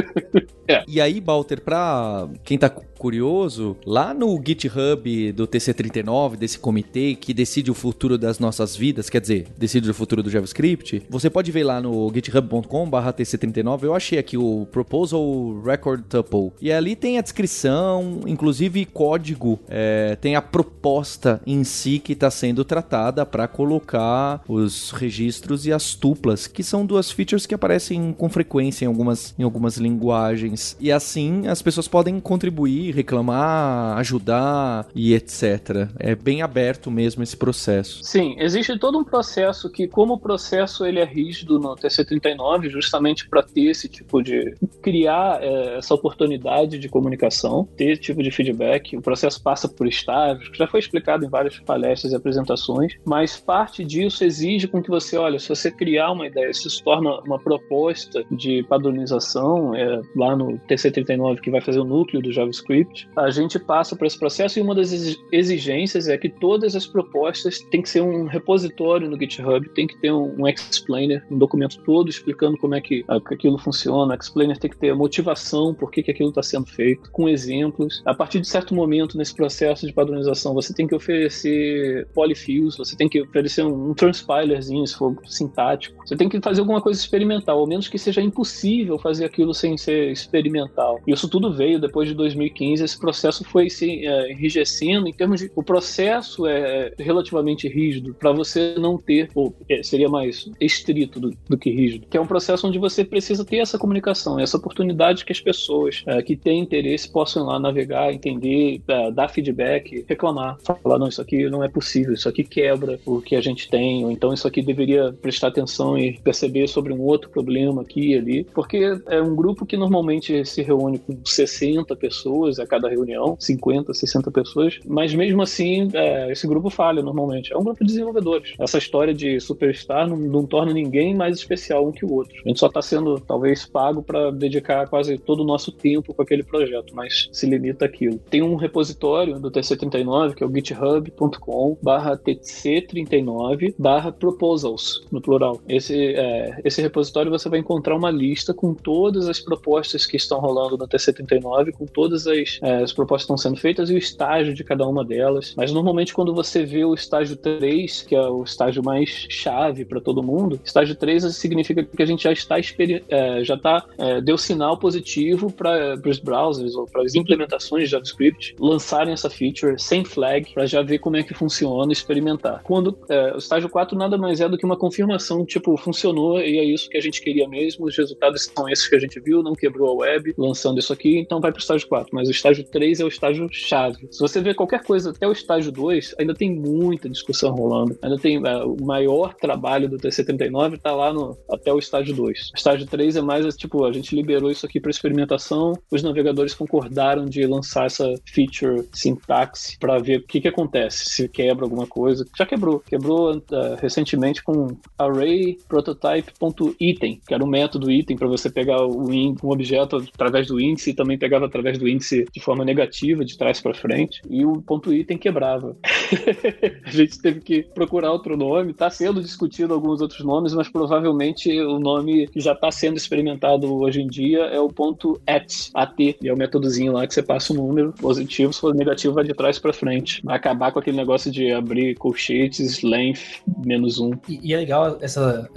é. E aí, Balter, para quem está curioso, lá no GitHub do TC39, desse comitê que decide o futuro das nossas vidas, quer dizer, decide o futuro do JavaScript, você pode ver lá no github.com/tc39. Eu achei aqui o Proposal Record Tuple e ali tem a descrição, inclusive código, é, tem a proposta em si que está sendo tratada para colocar os registros e as tuplas, que são duas features que aparecem com frequência em algumas, em algumas linguagens. E assim as pessoas podem contribuir reclamar, ajudar e etc. É bem aberto mesmo esse processo. Sim, existe todo um processo que, como o processo ele é rígido no TC39, justamente para ter esse tipo de criar é, essa oportunidade de comunicação, ter esse tipo de feedback. O processo passa por estágios, que já foi explicado em várias palestras e apresentações, mas parte disso exige com que você, olha, se você criar uma ideia, se isso torna uma proposta de padronização, é, lá no TC39 que vai fazer o núcleo do JavaScript, a gente passa por esse processo e uma das exigências é que todas as propostas tem que ser um repositório no GitHub, tem que ter um, um explainer, um documento todo explicando como é que aquilo funciona. O explainer tem que ter motivação, por que, que aquilo está sendo feito, com exemplos. A partir de certo momento nesse processo de padronização, você tem que oferecer polyfills, você tem que oferecer um, um transpilerzinho, se for sintático. Você tem que fazer alguma coisa experimental, ao menos que seja impossível fazer aquilo sem ser experimental. Isso tudo veio depois de 2015, esse processo foi se é, enrijecendo em termos de. O processo é relativamente rígido para você não ter, ou é, seria mais estrito do, do, que rígido, que é um processo onde você precisa ter essa comunicação, essa oportunidade que as pessoas é, que têm interesse possam ir lá navegar, entender, é, dar feedback, reclamar, falar: não, isso aqui não é possível, isso aqui quebra o que a gente tem, ou então isso aqui deveria prestar atenção e perceber sobre um outro problema aqui e ali, porque é um grupo que normalmente se reúne com 60 pessoas a cada reunião, 50, 60 pessoas, mas mesmo assim é, esse grupo falha normalmente. É um grupo de desenvolvedores. Essa história de superstar não, não torna ninguém mais especial um que o outro. A gente só está sendo talvez pago para dedicar quase todo o nosso tempo com aquele projeto, mas se limita àquilo. Tem um repositório do TC39 que é o github.com/tc39/proposals no plural. Esse é, esse repositório você vai encontrar uma lista com todas as propostas que estão rolando no TC39, com todas as, é, as propostas estão sendo feitas e o estágio de cada uma delas. Mas normalmente quando você vê o estágio 3, que é o estágio mais chave para todo mundo, estágio 3 significa que a gente já está é, já está é, deu sinal positivo para os browsers ou para as implementações de JavaScript lançarem essa feature sem flag para já ver como é que funciona e experimentar. Quando é, o estágio 4 nada mais é do que uma confirmação, tipo, funcionou e é isso que a gente queria mesmo, os resultados são esses que a gente viu, não quebrou a web lançando isso aqui, então vai para o estágio 4. Mas o estágio 3 é o estágio chave. Se você ver qualquer coisa até o estágio 2, ainda tem muita discussão rolando. Ainda tem é, o maior trabalho do TC39 está lá no, até o estágio 2. O estágio 3 é mais tipo, a gente liberou isso aqui para experimentação, os navegadores concordaram de lançar essa feature sintaxe para ver o que, que acontece, se quebra alguma coisa. Já quebrou. Quebrou uh, recentemente com array prototype.item, que era um método item para você pegar o um objeto através do índice e também pegava através do índice de forma negativa, de trás para frente, e o ponto item quebrava. a gente teve que procurar outro nome, está sendo discutido alguns outros nomes, mas provavelmente o nome que já está sendo experimentado hoje em dia é o ponto at, at, e é o métodozinho lá que você passa um número positivo, se for negativo vai de trás para frente. Vai acabar com aquele negócio de abrir colchetes, length, menos um. E, e é legal essa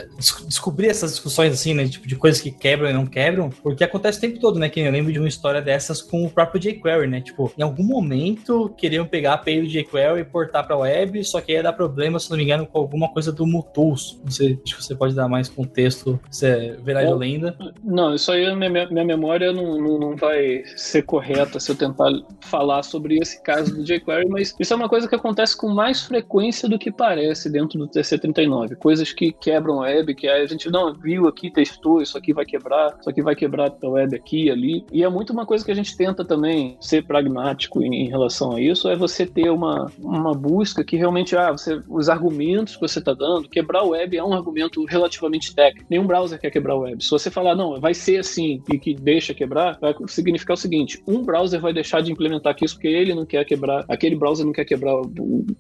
descobrir essas discussões assim, né, tipo de coisas que quebram e não quebram, porque acontece o tempo todo, né, que eu lembro de uma história dessas com o próprio jQuery, né, tipo, em algum momento queriam pegar a API do jQuery e portar para web, só que ia dar problema, se não me engano, com alguma coisa do Mutools. Não sei, que você pode dar mais contexto, se é verdade ou lenda. Não, isso aí, minha, minha memória não, não, não vai ser correta se eu tentar falar sobre esse caso do jQuery, mas isso é uma coisa que acontece com mais frequência do que parece dentro do TC39. Coisas que quebram a web, que a gente não viu aqui, testou, isso aqui vai quebrar, isso aqui vai quebrar a web aqui e ali. E é muito uma coisa que a gente tenta também ser pragmático em, em relação a isso, é você ter uma, uma busca que realmente, ah, você, os argumentos que você está dando, quebrar a web é um argumento relativamente técnico. Nenhum browser quer quebrar a web. Se você falar, não, vai ser assim e que deixa quebrar, vai significar o seguinte: um browser vai deixar de implementar isso porque ele não quer quebrar, aquele browser não quer quebrar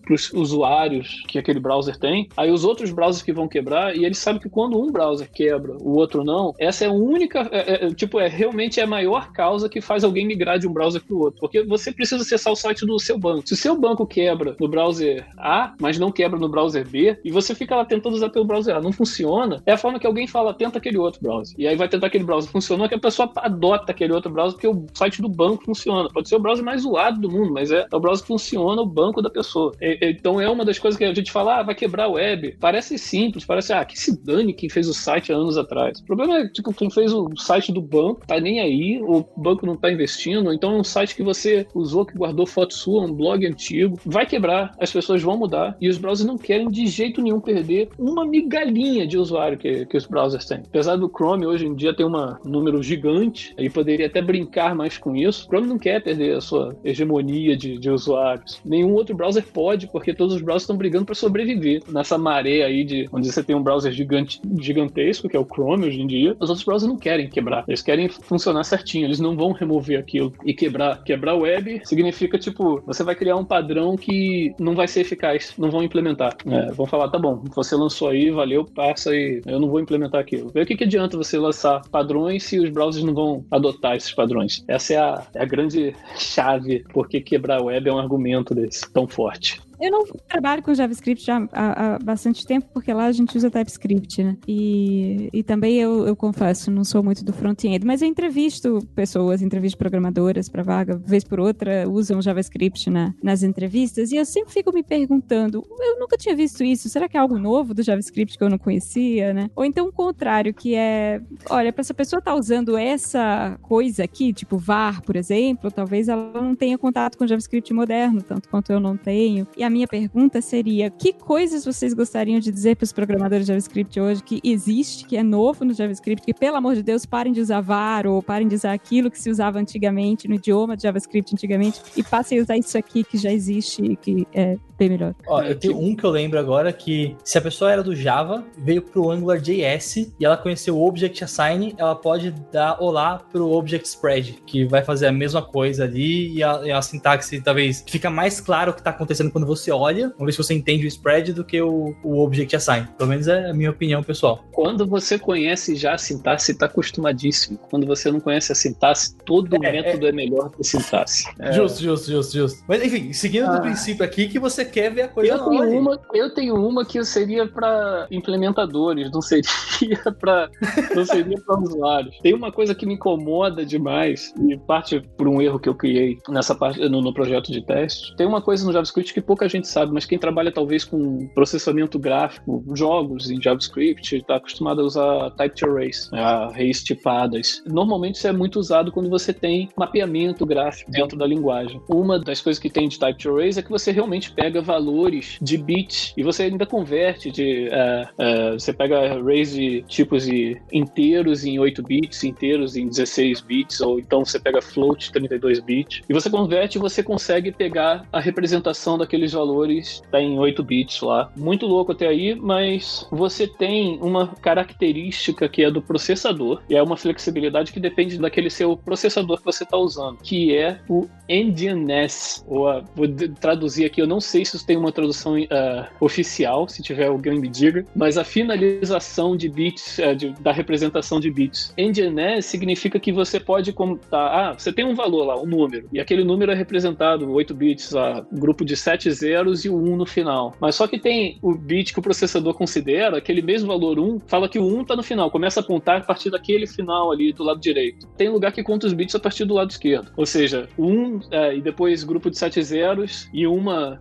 os usuários que aquele browser tem. Aí os outros browsers que vão quebrar, e ele sabe que quando um browser quebra, o outro não, essa é a única, é, é, tipo, é realmente é a maior causa que faz alguém migrar de um browser para o outro. Porque você precisa acessar o site do seu banco. Se o seu banco quebra no browser A, mas não quebra no browser B, e você fica lá tentando usar pelo browser A, não funciona, é a forma que alguém fala, tenta aquele outro browser. E aí vai tentar aquele browser, funcionou, que a pessoa adota aquele outro browser, porque o site do banco funciona. Pode ser o browser mais zoado do mundo, mas é, é o browser que funciona, o banco da pessoa. É, então é uma das coisas que a gente fala, ah, vai quebrar a web. Parece simples, parece, ah, que se dane quem fez o site há anos atrás. O problema é, tipo, quem fez o site do banco tá nem aí, o banco não tá investindo, então é um site que você usou, que guardou foto sua, um blog antigo, vai quebrar, as pessoas vão mudar, e os browsers não querem de jeito nenhum perder uma migalhinha de usuário que, que os browsers têm. Apesar do Chrome hoje em dia ter um número gigante, ele poderia até brincar mais com isso, o Chrome não quer perder a sua hegemonia de, de usuários. Nenhum outro browser pode, porque todos os browsers estão brigando para sobreviver nessa maré aí de onde você tem um browser gigante, gigantesco, que é o Chrome hoje em dia, os outros browsers não querem quebrar, eles querem funcionar certinho, eles não vão remover aquilo e quebrar. Quebrar web significa, tipo, você vai criar um padrão que não vai ser eficaz, não vão implementar. É, vão falar, tá bom, você lançou aí, valeu, passa e eu não vou implementar aquilo. o que, que adianta você lançar padrões se os browsers não vão adotar esses padrões? Essa é a, é a grande chave porque quebrar web é um argumento desse tão forte. Eu não trabalho com JavaScript já há, há, bastante tempo, porque lá a gente usa TypeScript, né? E, e também eu, eu confesso, não sou muito do front-end, mas eu entrevisto pessoas, entrevisto programadoras para vaga, vez por outra, usam JavaScript na, nas entrevistas, e eu sempre fico me perguntando, eu nunca tinha visto isso, será que é algo novo do JavaScript que eu não conhecia, né? Ou então o contrário, que é, olha, para essa pessoa tá usando essa coisa aqui, tipo var, por exemplo, talvez ela não tenha contato com JavaScript moderno, tanto quanto eu não tenho. E a minha pergunta seria: que coisas vocês gostariam de dizer para os programadores de JavaScript hoje que existe, que é novo no JavaScript, que pelo amor de Deus parem de usar var ou parem de usar aquilo que se usava antigamente no idioma de JavaScript antigamente e passem a usar isso aqui que já existe que é bem melhor. Ó, eu tenho um que eu lembro agora que se a pessoa era do Java, veio pro AngularJS e ela conheceu o Object Assign, ela pode dar olá pro Object Spread, que vai fazer a mesma coisa ali e a, e a sintaxe talvez fica mais claro o que está acontecendo quando você olha, vamos ver se você entende o spread do que o, o Object Assign. Pelo menos é a minha opinião pessoal. Quando você conhece já a sintaxe, está acostumadíssimo. Quando você não conhece a sintaxe, todo é, método é... é melhor que a sintaxe. É... Justo, justo, justo, justo. Mas enfim, seguindo ah. do princípio aqui que você quer ver a coisa eu tenho uma Eu tenho uma que seria para implementadores, não seria para não seria para usuários. Tem uma coisa que me incomoda demais e parte por um erro que eu criei nessa parte no, no projeto de teste. Tem uma coisa no JavaScript que pouca gente sabe, mas quem trabalha talvez com processamento gráfico, jogos em JavaScript, está acostumado a usar typed arrays, né, arrays tipadas. Normalmente isso é muito usado quando você tem mapeamento gráfico dentro da linguagem. Uma das coisas que tem de typed arrays é que você realmente pega pega valores de bits e você ainda converte de. Uh, uh, você pega arrays de tipos de inteiros em 8 bits, inteiros em 16 bits, ou então você pega float 32 bits, e você converte e você consegue pegar a representação daqueles valores tá em 8 bits lá. Muito louco até aí, mas você tem uma característica que é do processador, e é uma flexibilidade que depende daquele seu processador que você está usando, que é o NDNS, ou a, vou traduzir aqui, eu não sei se isso tem uma tradução uh, oficial, se tiver alguém me diga, mas a finalização de bits, uh, de, da representação de bits. NDNS significa que você pode contar, ah, você tem um valor lá, um número, e aquele número é representado, 8 bits, uh, grupo de 7 zeros e o 1 no final. Mas só que tem o bit que o processador considera, aquele mesmo valor 1, fala que o 1 está no final, começa a apontar a partir daquele final ali do lado direito. Tem lugar que conta os bits a partir do lado esquerdo. Ou seja, 1 é, e depois grupo de 7 zeros e uma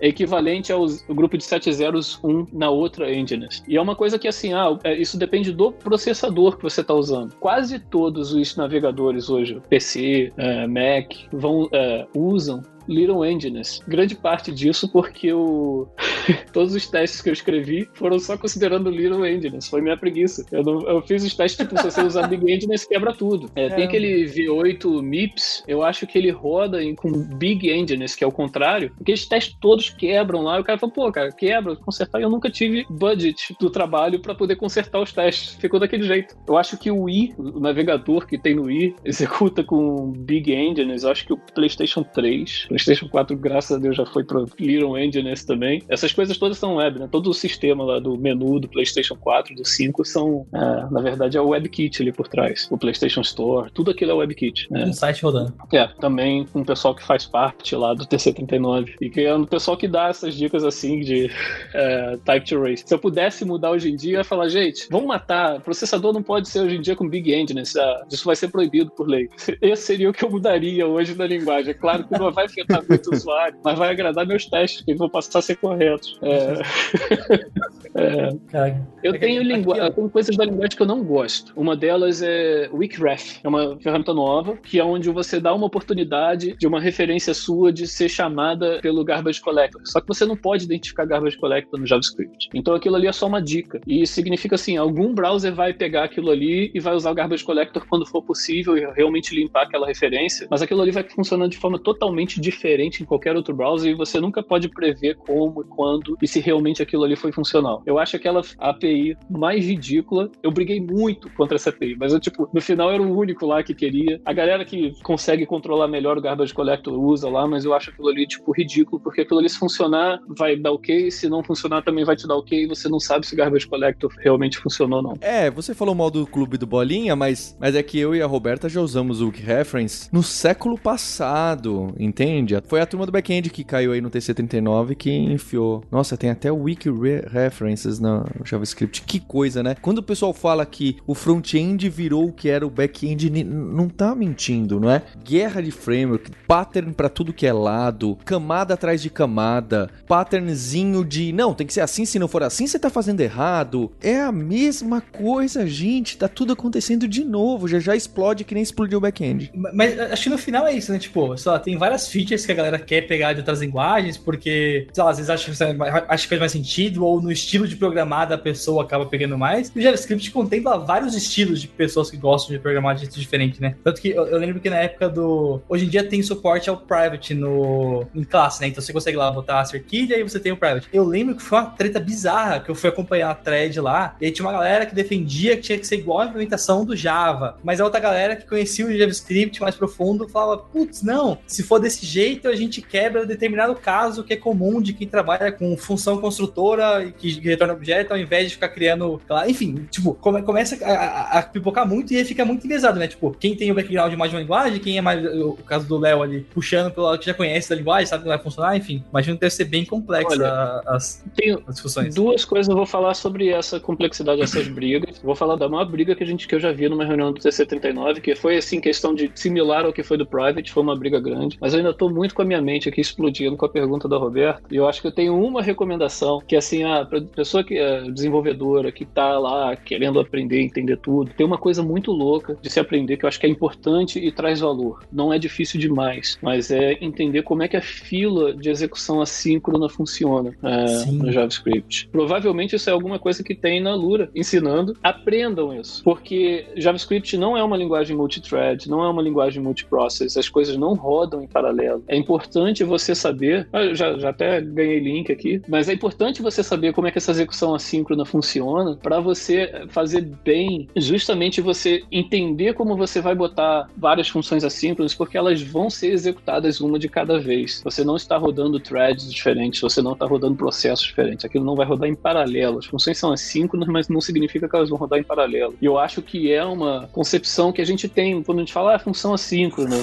É equivalente ao grupo de 7 zeros 1 na outra Enginess. E é uma coisa que assim, ah, é, isso depende do processador que você está usando. Quase todos os navegadores hoje, PC, é, Mac, vão, é, usam Little Enginess. Grande parte disso porque o... todos os testes que eu escrevi foram só considerando Little Enginess. Foi minha preguiça. Eu, não... eu fiz os testes, tipo, se você usar Big Enginess, quebra tudo. É, é. Tem aquele V8 MIPS, eu acho que ele roda em, com Big Enginess, que é o contrário, porque os testes todos quebram lá. E o cara fala, pô, cara, quebra, consertar. E eu nunca tive budget do trabalho para poder consertar os testes. Ficou daquele jeito. Eu acho que o i, o navegador que tem no i, executa com Big Enginess. Eu acho que o PlayStation 3, PlayStation 4, graças a Deus, já foi pro Little Engines também. Essas coisas todas são web, né? Todo o sistema lá do menu do PlayStation 4, do 5, são, é, na verdade, é o WebKit ali por trás. O PlayStation Store, tudo aquilo é WebKit. Né? Um site rodando. É, também com o pessoal que faz parte lá do TC39. E que é o pessoal que dá essas dicas assim de é, type to race. Se eu pudesse mudar hoje em dia, eu ia falar, gente, vamos matar. Processador não pode ser hoje em dia com Big Engine. Isso, isso vai ser proibido por lei. Esse seria o que eu mudaria hoje na linguagem. É claro que não vai afetar muito o usuário, mas vai agradar meus testes, que eles vão passar a ser corretos. É... é... Eu, tenho lingu... eu tenho coisas da linguagem que eu não gosto. Uma delas é Wickref. É uma ferramenta nova, que é onde você dá uma oportunidade de uma referência sua de ser chamada pelo Garbage Collector. Só que você não pode identificar Garbage Collector no JavaScript. Então aquilo ali é só uma dica. E significa assim, algum browser vai pegar aquilo ali e vai usar o Garbage Collector quando for possível e realmente limpar aquela referência, mas aquilo ali vai funcionar de forma totalmente diferente em qualquer outro browser e você nunca pode prever como, quando e se realmente aquilo ali foi funcional. Eu acho aquela API mais ridícula. Eu briguei muito contra essa API, mas eu, tipo, no final era o único lá que queria. A galera que consegue controlar melhor o Garbage Collector usa lá, mas eu acho aquilo ali, tipo, ridículo, porque aquilo ali se funcionar, vai dar ok, se não funcionar também vai te dar ok, e você não sabe se o Garbage Collector realmente funcionou ou não. É, você falou mal do clube do Bolinha, mas, mas é que eu e a Roberta já usamos o Reference no século passado, entende? Foi a turma do back-end que caiu aí no TC39 que enfiou. Nossa, tem até Wiki References no JavaScript. Que coisa, né? Quando o pessoal fala que o front-end virou o que era o back-end, não tá mentindo, não é? Guerra de framework, pattern para tudo que é lado, camada atrás de camada, patternzinho de não, tem que ser assim, se não for assim, você tá fazendo errado. É a mesma coisa, gente. Tá tudo acontecendo de novo. Já já explode que nem explodiu o back-end. Mas acho que no final é isso, né? Tipo, lá, tem várias features que a galera quer pegar de outras linguagens, porque, sei lá, às vezes acha, acha que faz mais sentido, ou no estilo de programar da pessoa acaba pegando mais. O JavaScript contempla vários estilos de pessoas que gostam de programar de jeito diferente, né? Tanto que eu, eu, lembro que na época do. Hoje em dia tem suporte ao private no, em classe, né? Então você consegue lá botar a cerquilha e você tem o private. Eu lembro que foi uma treta bizarra que eu fui acompanhar a thread lá, e aí tinha uma galera que defendia que tinha que ser igual a implementação do Java, mas a outra galera que conhecia o JavaScript mais profundo falava: putz, não, se for desse jeito, a gente quebra determinado caso que é comum de quem trabalha com função construtora e que retorna objeto, ao invés de ficar criando. Enfim, tipo, come, começa a, a, a, pipocar muito e aí fica muito enviesado, né? Tipo, quem tem o background de mais de uma linguagem, quem é mais. O caso do Léo ali, puxando pelo lado que já conhece da linguagem, sabe que vai funcionar, enfim. Imagino que deve ser bem complexa Olha, as, as discussões. Duas coisas eu vou falar sobre essa complexidade dessas brigas. Vou falar da maior briga que a gente que eu já vi numa reunião do TC39, que foi assim, questão de similar ao que foi do Private, foi uma briga grande. Mas eu ainda tô muito com a minha mente aqui explodindo com a pergunta da Roberta. E eu acho que eu tenho uma recomendação, que é assim, a pessoa que é desenvolvedora, que tá lá querendo aprender, entender tudo, tem uma coisa muito louca de se aprender que eu acho que é importante e traz valor. Não é difícil demais, mas é entender como é que a fila de execução assíncrona funciona é, no JavaScript. Provavelmente isso é alguma coisa que tem na Lura ensinando. Aprendam isso, porque JavaScript não é uma linguagem multithread, não é uma linguagem multiprocess, as coisas não rodam em paralelo. É importante você saber, já, já até ganhei link aqui, mas é importante você saber como é que essa execução assíncrona funciona para você fazer bem, justamente você entender como você vai botar várias funções assíncronas, porque elas vão ser executadas uma de cada vez. Você não está rodando threads diferentes, você não está rodando processos diferentes. Aquilo não vai rodar em paralelo. As funções são assíncronas, mas não significa que elas vão rodar em paralelo. E eu acho que é uma concepção que a gente tem quando a gente fala ah, função assíncrona.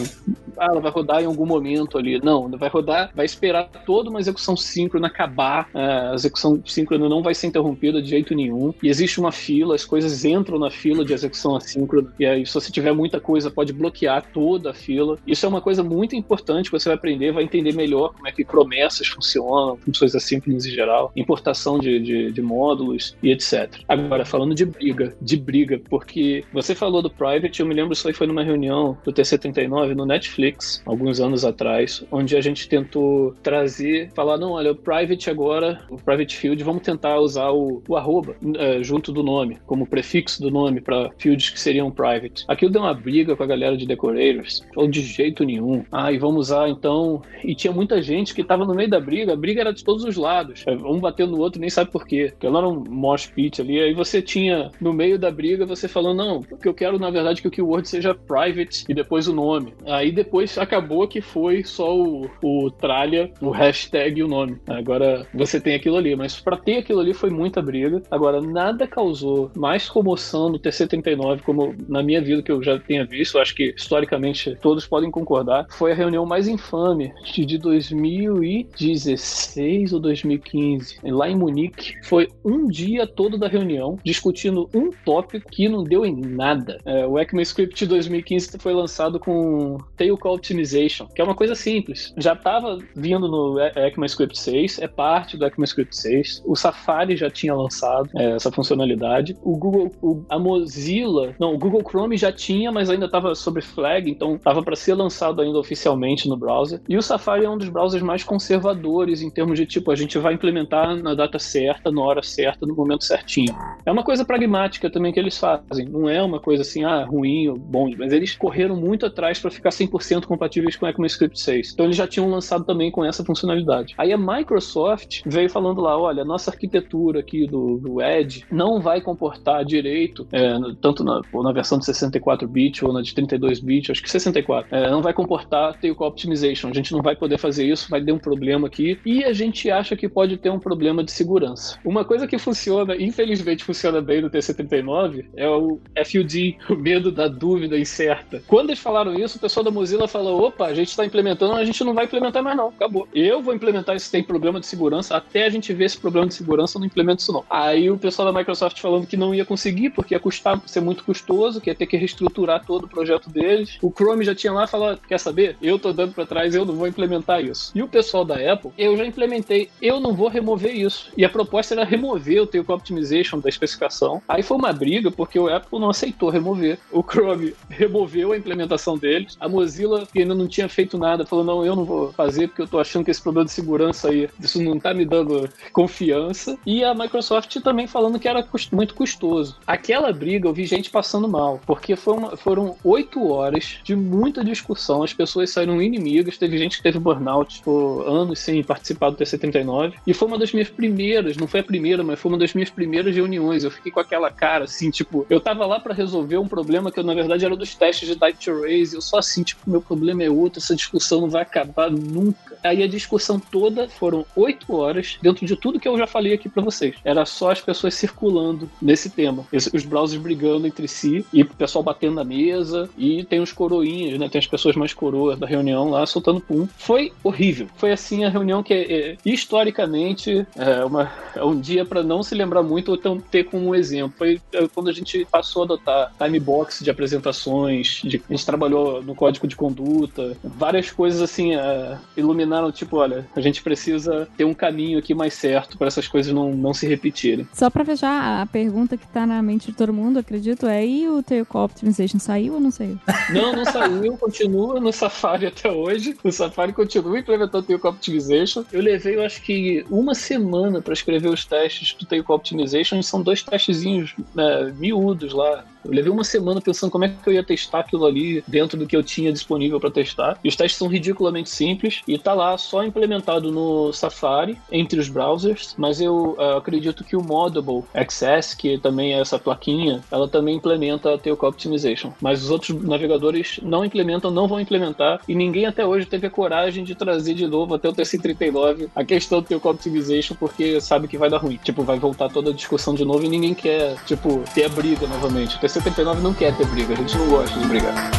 Ah, ela vai rodar em algum momento ali. Não, vai rodar, vai esperar toda uma execução síncrona acabar. É, a execução síncrona não vai ser interrompida de jeito nenhum. E existe uma fila, as coisas entram na fila de execução assíncrona. E aí, se você tiver muita coisa, pode bloquear toda a fila. Isso é uma coisa muito importante que você vai aprender, vai entender melhor como é que promessas funcionam, funções assíncronas em geral, importação de, de, de módulos e etc. Agora, falando de briga, de briga, porque você falou do private, eu me lembro isso aí foi numa reunião do TC39 no Netflix, alguns anos atrás, onde a gente tentou trazer, falar, não, olha, o private agora, o private field, vamos tentar usar o, o arroba uh, junto do nome, como prefixo do nome para fields que seriam private. Aquilo deu uma briga com a galera de decorators. Falou de jeito nenhum. Ah, e vamos usar então. E tinha muita gente que tava no meio da briga. A briga era de todos os lados. É, um batendo no outro, nem sabe por quê. Porque lá era um mosh pit ali. Aí você tinha, no meio da briga, você falando, não, porque eu quero, na verdade, que o keyword seja private e depois o nome. Aí depois acabou que foi só o, o tralha, o hashtag e o nome. Agora você tem aquilo ali. Mas para ter aquilo ali foi muita briga. Agora, nada causou mais comoção no TC39, como na minha vida que eu já tenha visto. Acho que historicamente todos podem concordar. Foi a reunião mais infame de 2016 ou 2015, lá em Munique. Foi um dia todo da reunião discutindo um tópico que não deu em nada. É, o ECMAScript 2015 foi lançado com Tail Call Optimization, que é uma coisa simples. Já estava vindo no ECMAScript 6, é parte do ECMAScript 6. O Safari já tinha lançado é, essa funcionalidade. O Google, o, a Mozilla, não, o Google Chrome já tinha, mas ainda estava sobre flag, então estava para ser lançado ainda oficialmente no browser. E o Safari é um dos browsers mais conservadores em termos de tipo, a gente vai implementar na data certa, na hora certa, no momento certinho. É uma coisa pragmática também que eles fazem. Não é uma coisa assim, ah, ruim ou bom, mas eles correram muito atrás para ficar 100% compatíveis com ECMAScript 6. Então eles já tinham lançado também com essa funcionalidade. Aí a Microsoft veio falando lá, olha, nossa arquitetura aqui do, do Edge não vai comportar direito, é, tanto na, na versão de 64-bit ou na de 32-bit, acho que 64, é, não vai comportar tail optimization. A gente não vai poder fazer isso, vai ter um problema aqui. E a gente acha que pode ter um problema de segurança. Uma coisa que funciona, infelizmente funciona bem no TC39, é o FUD, o medo da dúvida incerta. Quando eles falaram isso, o pessoal da Mozilla falou: opa, a gente está implementando, a gente não vai implementar mais não, acabou. Eu vou implementar isso tem problema de segurança, até a gente ver esse problema de segurança, eu não implemento isso não. Aí o pessoal da Microsoft falando que não ia conseguir, porque ia custar, ser muito custoso, que ia ter que reestruturar todo o projeto deles. O Chrome já tinha lá falado, quer saber? Eu tô dando para trás, eu não vou implementar isso. E o pessoal da Apple, eu já implementei, eu não vou remover isso. E a proposta era remover o Tail Optimization da especificação. Aí foi uma briga, porque o Apple não aceitou remover. O Chrome removeu a implementação deles. A Mozilla, que ainda não tinha feito nada, falou: não, eu não vou fazer, porque eu tô achando que esse problema de segurança aí, isso não tá me dando confiança. E a Microsoft também falando que era muito custoso. Aquela briga eu vi gente passando mal, porque uma, foram oito horas de muita discussão. As pessoas saíram inimigas, teve gente que teve burnout por anos sem participar do TC39. E foi uma das minhas primeiras, não foi a primeira, mas foi uma das minhas primeiras reuniões. Eu fiquei com aquela cara assim, tipo, eu tava lá para resolver um problema que eu, na verdade era dos testes de type to. Eu só assim, tipo, meu problema é outro, essa discussão não vai acabar nunca. Aí a discussão toda foram oito horas dentro de tudo que eu já falei aqui para vocês. Era só as pessoas circulando nesse tema. Os browsers brigando entre si e o pessoal batendo na mesa e tem os coroinhas, né? Tem as pessoas mais coroas da reunião lá soltando pum. Foi horrível. Foi assim a reunião que é, historicamente é, uma, é um dia para não se lembrar muito ou ter como um exemplo. Foi é, quando a gente passou a adotar time box de apresentações, de, a gente trabalhou no código de conduta, várias coisas assim é, iluminaram tipo, olha, a gente precisa ter um caminho aqui mais certo para essas coisas não, não se repetirem. Só para fechar, a pergunta que tá na mente de todo mundo, acredito, é e o Tail Optimization saiu ou não saiu? Não, não saiu, continua no Safari até hoje. O Safari continua implementando o Tail Optimization. Eu levei, eu acho que uma semana para escrever os testes do Tail Optimization, são dois testezinhos né, miúdos lá. Eu levei uma semana pensando como é que eu ia testar aquilo ali dentro do que eu tinha disponível para testar. E os testes são ridiculamente simples e tá lá só implementado no Safari entre os browsers, mas eu uh, acredito que o Modable Access, que também é essa plaquinha, ela também implementa a Tail Optimization. Mas os outros navegadores não implementam, não vão implementar e ninguém até hoje teve a coragem de trazer de novo até o TC39 a questão do Tail Optimization porque sabe que vai dar ruim. Tipo, vai voltar toda a discussão de novo e ninguém quer, tipo, ter a briga novamente. O TC 79 não quer ter briga, a gente não gosta de brigar.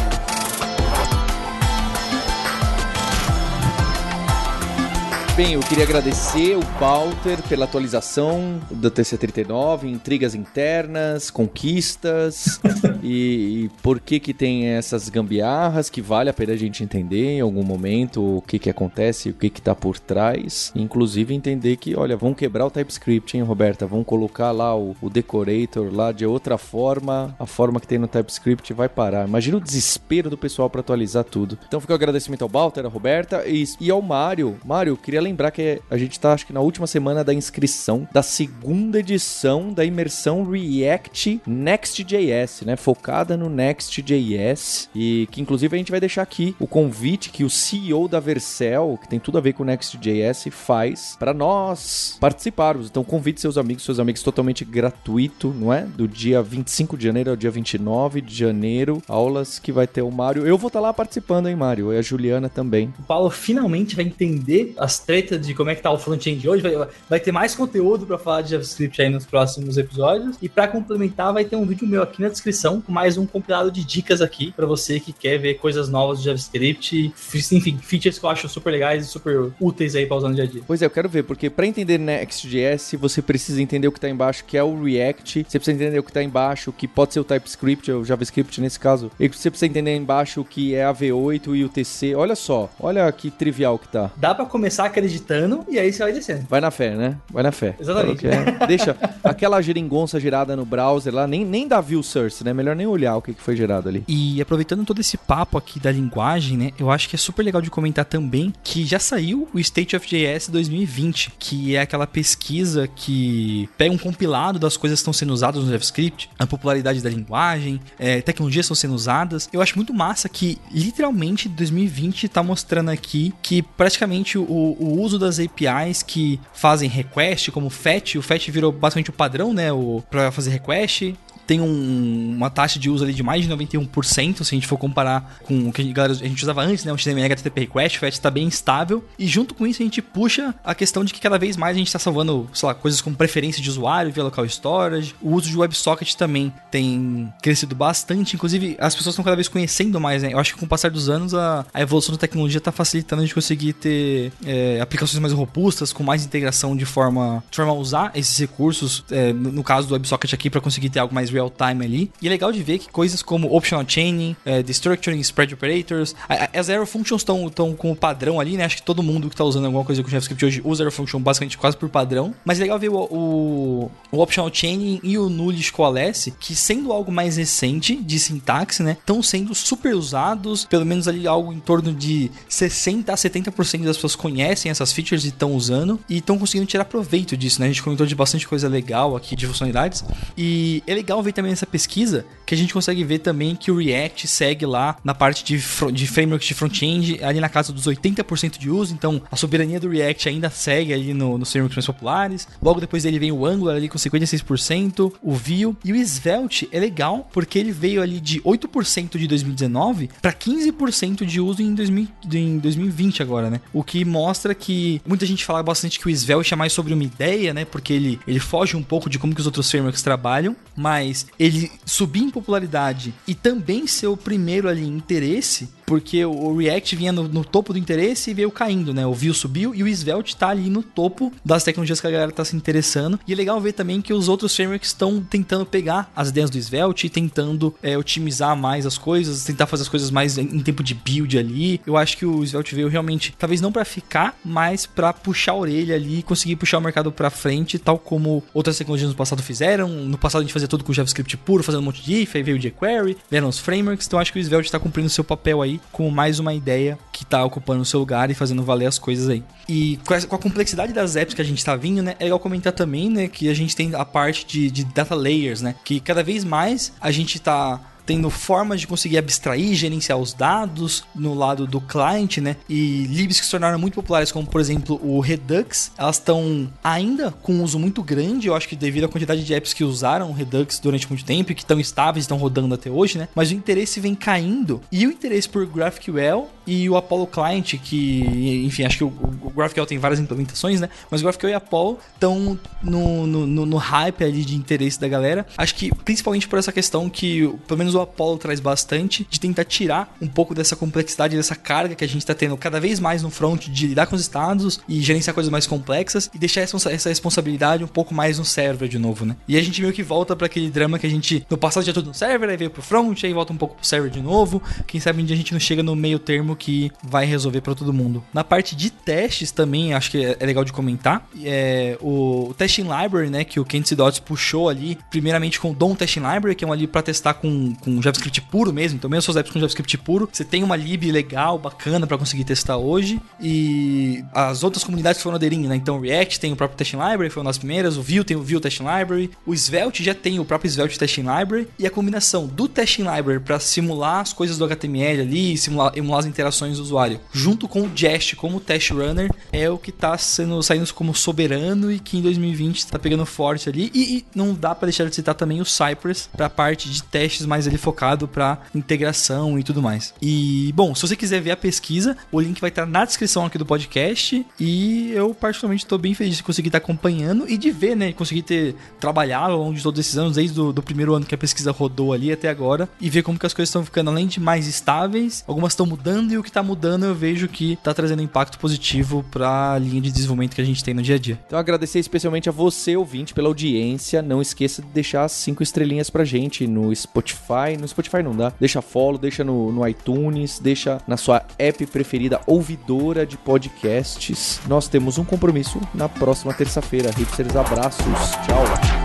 Bem, eu queria agradecer o Walter pela atualização do TC39, intrigas internas, conquistas e, e, por que que tem essas gambiarras que vale a pena a gente entender em algum momento o que que acontece, o que que tá por trás, inclusive entender que, olha, vão quebrar o TypeScript, hein, Roberta? Vão colocar lá o, o decorator lá de outra forma, a forma que tem no TypeScript vai parar. Imagina o desespero do pessoal para atualizar tudo. Então fica o agradecimento ao Walter, a Roberta e, e ao Mário. Mário, queria lembrar que a gente tá, acho que na última semana da inscrição da segunda edição da imersão React Next.js, né? Focada no Next.js e que inclusive a gente vai deixar aqui o convite que o CEO da Vercel, que tem tudo a ver com o Next.js, faz para nós participarmos. Então convide seus amigos, seus amigos totalmente gratuito, não é? Do dia 25 de janeiro ao dia 29 de janeiro, aulas que vai ter o Mário. Eu vou estar tá lá participando, hein, Mário? E a Juliana também. O Paulo finalmente vai entender as de como é que tá o front-end hoje. Vai, vai ter mais conteúdo para falar de JavaScript aí nos próximos episódios. E para complementar, vai ter um vídeo meu aqui na descrição com mais um compilado de dicas aqui para você que quer ver coisas novas de JavaScript. Enfim, features que eu acho super legais e super úteis aí para usar no dia a dia. Pois é, eu quero ver, porque para entender Next.js, você precisa entender o que tá embaixo, que é o React. Você precisa entender o que tá embaixo, que pode ser o TypeScript, ou JavaScript nesse caso. E você precisa entender embaixo o que é a V8 e o TC. Olha só, olha que trivial que tá. Dá para começar acreditando e aí você vai descendo. Vai na fé, né? Vai na fé. Exatamente. É. Deixa aquela geringonça gerada no browser lá, nem, nem dá view source, né? Melhor nem olhar o que, que foi gerado ali. E aproveitando todo esse papo aqui da linguagem, né? Eu acho que é super legal de comentar também que já saiu o State of JS 2020, que é aquela pesquisa que pega um compilado das coisas que estão sendo usadas no JavaScript, a popularidade da linguagem, é, tecnologias estão sendo usadas. Eu acho muito massa que literalmente 2020 está mostrando aqui que praticamente o, o, uso das APIs que fazem request, como o FET, o FET virou basicamente o padrão, né, para fazer request, tem um, uma taxa de uso ali de mais de 91%, se a gente for comparar com o que a gente, galera, a gente usava antes, né? O XML HTTP Request, o FAT está bem estável. E junto com isso a gente puxa a questão de que cada vez mais a gente está salvando, sei lá, coisas como preferência de usuário via local storage. O uso de WebSocket também tem crescido bastante. Inclusive, as pessoas estão cada vez conhecendo mais, né? Eu acho que com o passar dos anos, a, a evolução da tecnologia está facilitando a gente conseguir ter é, aplicações mais robustas, com mais integração de forma, de forma a usar esses recursos, é, no, caso do WebSocket aqui, para conseguir ter algo mais real time ali. E é legal de ver que coisas como optional chaining, é, destructuring, spread operators, as arrow functions estão como padrão ali, né? Acho que todo mundo que está usando alguma coisa com JavaScript hoje usa arrow function basicamente quase por padrão. Mas é legal ver o, o, o optional chaining e o nullish coalesce, que sendo algo mais recente de sintaxe, né? Estão sendo super usados, pelo menos ali algo em torno de 60 a 70% das pessoas conhecem essas features e estão usando e estão conseguindo tirar proveito disso, né? A gente comentou de bastante coisa legal aqui de funcionalidades. E é legal ver também nessa pesquisa que a gente consegue ver também que o React segue lá na parte de, de frameworks de front-end, ali na casa dos 80% de uso, então a soberania do React ainda segue ali no, nos frameworks mais populares. Logo depois dele vem o Angular ali com 56%, o Vue e o Svelte é legal porque ele veio ali de 8% de 2019 para 15% de uso em, 2000, em 2020 agora, né? O que mostra que muita gente fala bastante que o Svelte é mais sobre uma ideia, né? Porque ele, ele foge um pouco de como que os outros frameworks trabalham, mas ele subir em popularidade e também ser o primeiro ali em interesse, porque o React vinha no, no, topo do interesse e veio caindo, né? O Vue subiu e o Svelte tá ali no topo das tecnologias que a galera tá se interessando. E é legal ver também que os outros frameworks estão tentando pegar as ideias do Svelte e tentando é, otimizar mais as coisas, tentar fazer as coisas mais em, em tempo de build ali. Eu acho que o Svelte veio realmente, talvez não para ficar, mas para puxar a orelha ali e conseguir puxar o mercado para frente, tal como outras tecnologias no passado fizeram. No passado a gente fazia tudo com JavaScript puro, fazendo um monte de if, aí veio o jQuery, vieram os frameworks, então acho que o Svelte está cumprindo seu papel aí como mais uma ideia que está ocupando o seu lugar e fazendo valer as coisas aí. E com a, com a complexidade das apps que a gente está vindo, né, é legal comentar também, né, que a gente tem a parte de, de data layers, né, que cada vez mais a gente está tendo formas de conseguir abstrair, gerenciar os dados no lado do cliente, né? E libs que se tornaram muito populares, como por exemplo o Redux, elas estão ainda com um uso muito grande, eu acho que devido à quantidade de apps que usaram o Redux durante muito tempo e que estão estáveis, estão rodando até hoje, né? Mas o interesse vem caindo e o interesse por GraphQL e o Apollo Client, que, enfim, acho que o, o GraphQL tem várias implementações, né? Mas o GraphQL e Apollo estão no, no, no, hype ali de interesse da galera. Acho que principalmente por essa questão que, pelo menos o Apollo traz bastante, de tentar tirar um pouco dessa complexidade, dessa carga que a gente está tendo cada vez mais no front de lidar com os estados e gerenciar coisas mais complexas e deixar essa responsabilidade um pouco mais no server de novo, né? E a gente meio que volta para aquele drama que a gente no passado já tudo no server, aí veio pro front, aí volta um pouco pro server de novo. Quem sabe um dia a gente não chega no meio termo que vai resolver para todo mundo. Na parte de testes também, acho que é legal de comentar, é o, Testing Library, né, que o Kent Dots puxou ali, primeiramente com o DOM Testing Library, que é um ali para testar com, com JavaScript puro mesmo, então mesmo suas apps com JavaScript puro, você tem uma lib legal, bacana para conseguir testar hoje, e as outras comunidades foram aderindo, né, então o React tem o próprio Testing Library, foi uma das primeiras, o Vue tem o Vue Testing Library, o Svelte já tem o próprio Svelte Testing Library, e a combinação do Testing Library para simular as coisas do HTML ali, simular, emular as interações do usuário, junto com o Jest como Test Runner, é o que está sendo saindo como soberano e que em 2020 está pegando forte ali. E, e não dá para deixar de citar também o Cypress para a parte de testes mais ali focado para integração e tudo mais. E bom, se você quiser ver a pesquisa, o link vai estar na descrição aqui do podcast e eu particularmente estou bem feliz de conseguir estar acompanhando e de ver, né, conseguir ter trabalhado ao longo de todos esses anos, desde o do primeiro ano que a pesquisa rodou ali até agora e ver como que as coisas estão ficando além de mais estáveis, algumas estão mudando e o que está mudando eu vejo que está trazendo impacto positivo para a linha de desenvolvimento que a gente tem no dia a dia. Então agradecer especialmente a você, ouvinte, pela audiência. Não esqueça de deixar cinco estrelinhas pra gente no Spotify. No Spotify não dá. Deixa follow, deixa no, no iTunes, deixa na sua app preferida, ouvidora de podcasts. Nós temos um compromisso na próxima terça-feira. Hipsters, abraços. Tchau.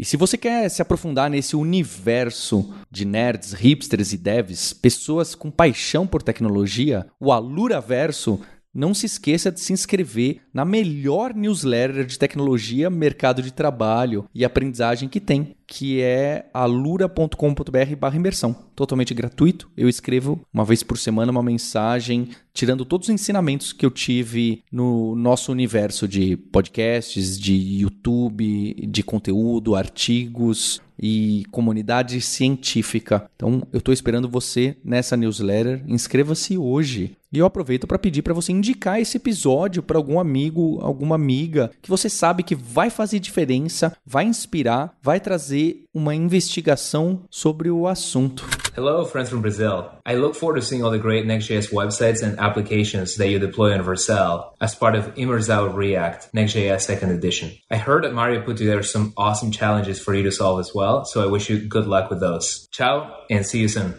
E se você quer se aprofundar nesse universo de nerds, hipsters e devs, pessoas com paixão por tecnologia, o Alura Verso não se esqueça de se inscrever na melhor newsletter de tecnologia, mercado de trabalho e aprendizagem que tem, que é alura.com.br imersão. Totalmente gratuito. Eu escrevo uma vez por semana uma mensagem tirando todos os ensinamentos que eu tive no nosso universo de podcasts, de YouTube, de conteúdo, artigos, e comunidade científica. Então, eu estou esperando você nessa newsletter. Inscreva-se hoje. E eu aproveito para pedir para você indicar esse episódio para algum amigo, alguma amiga que você sabe que vai fazer diferença, vai inspirar, vai trazer uma investigação sobre o assunto. Hello, friends from Brazil. I look forward to seeing all the great Next.js websites and applications that you deploy on Vercel as part of Immersal React Next.js Second Edition. I heard that Mario put together some awesome challenges for you to solve as well, so I wish you good luck with those. Ciao, and see you soon.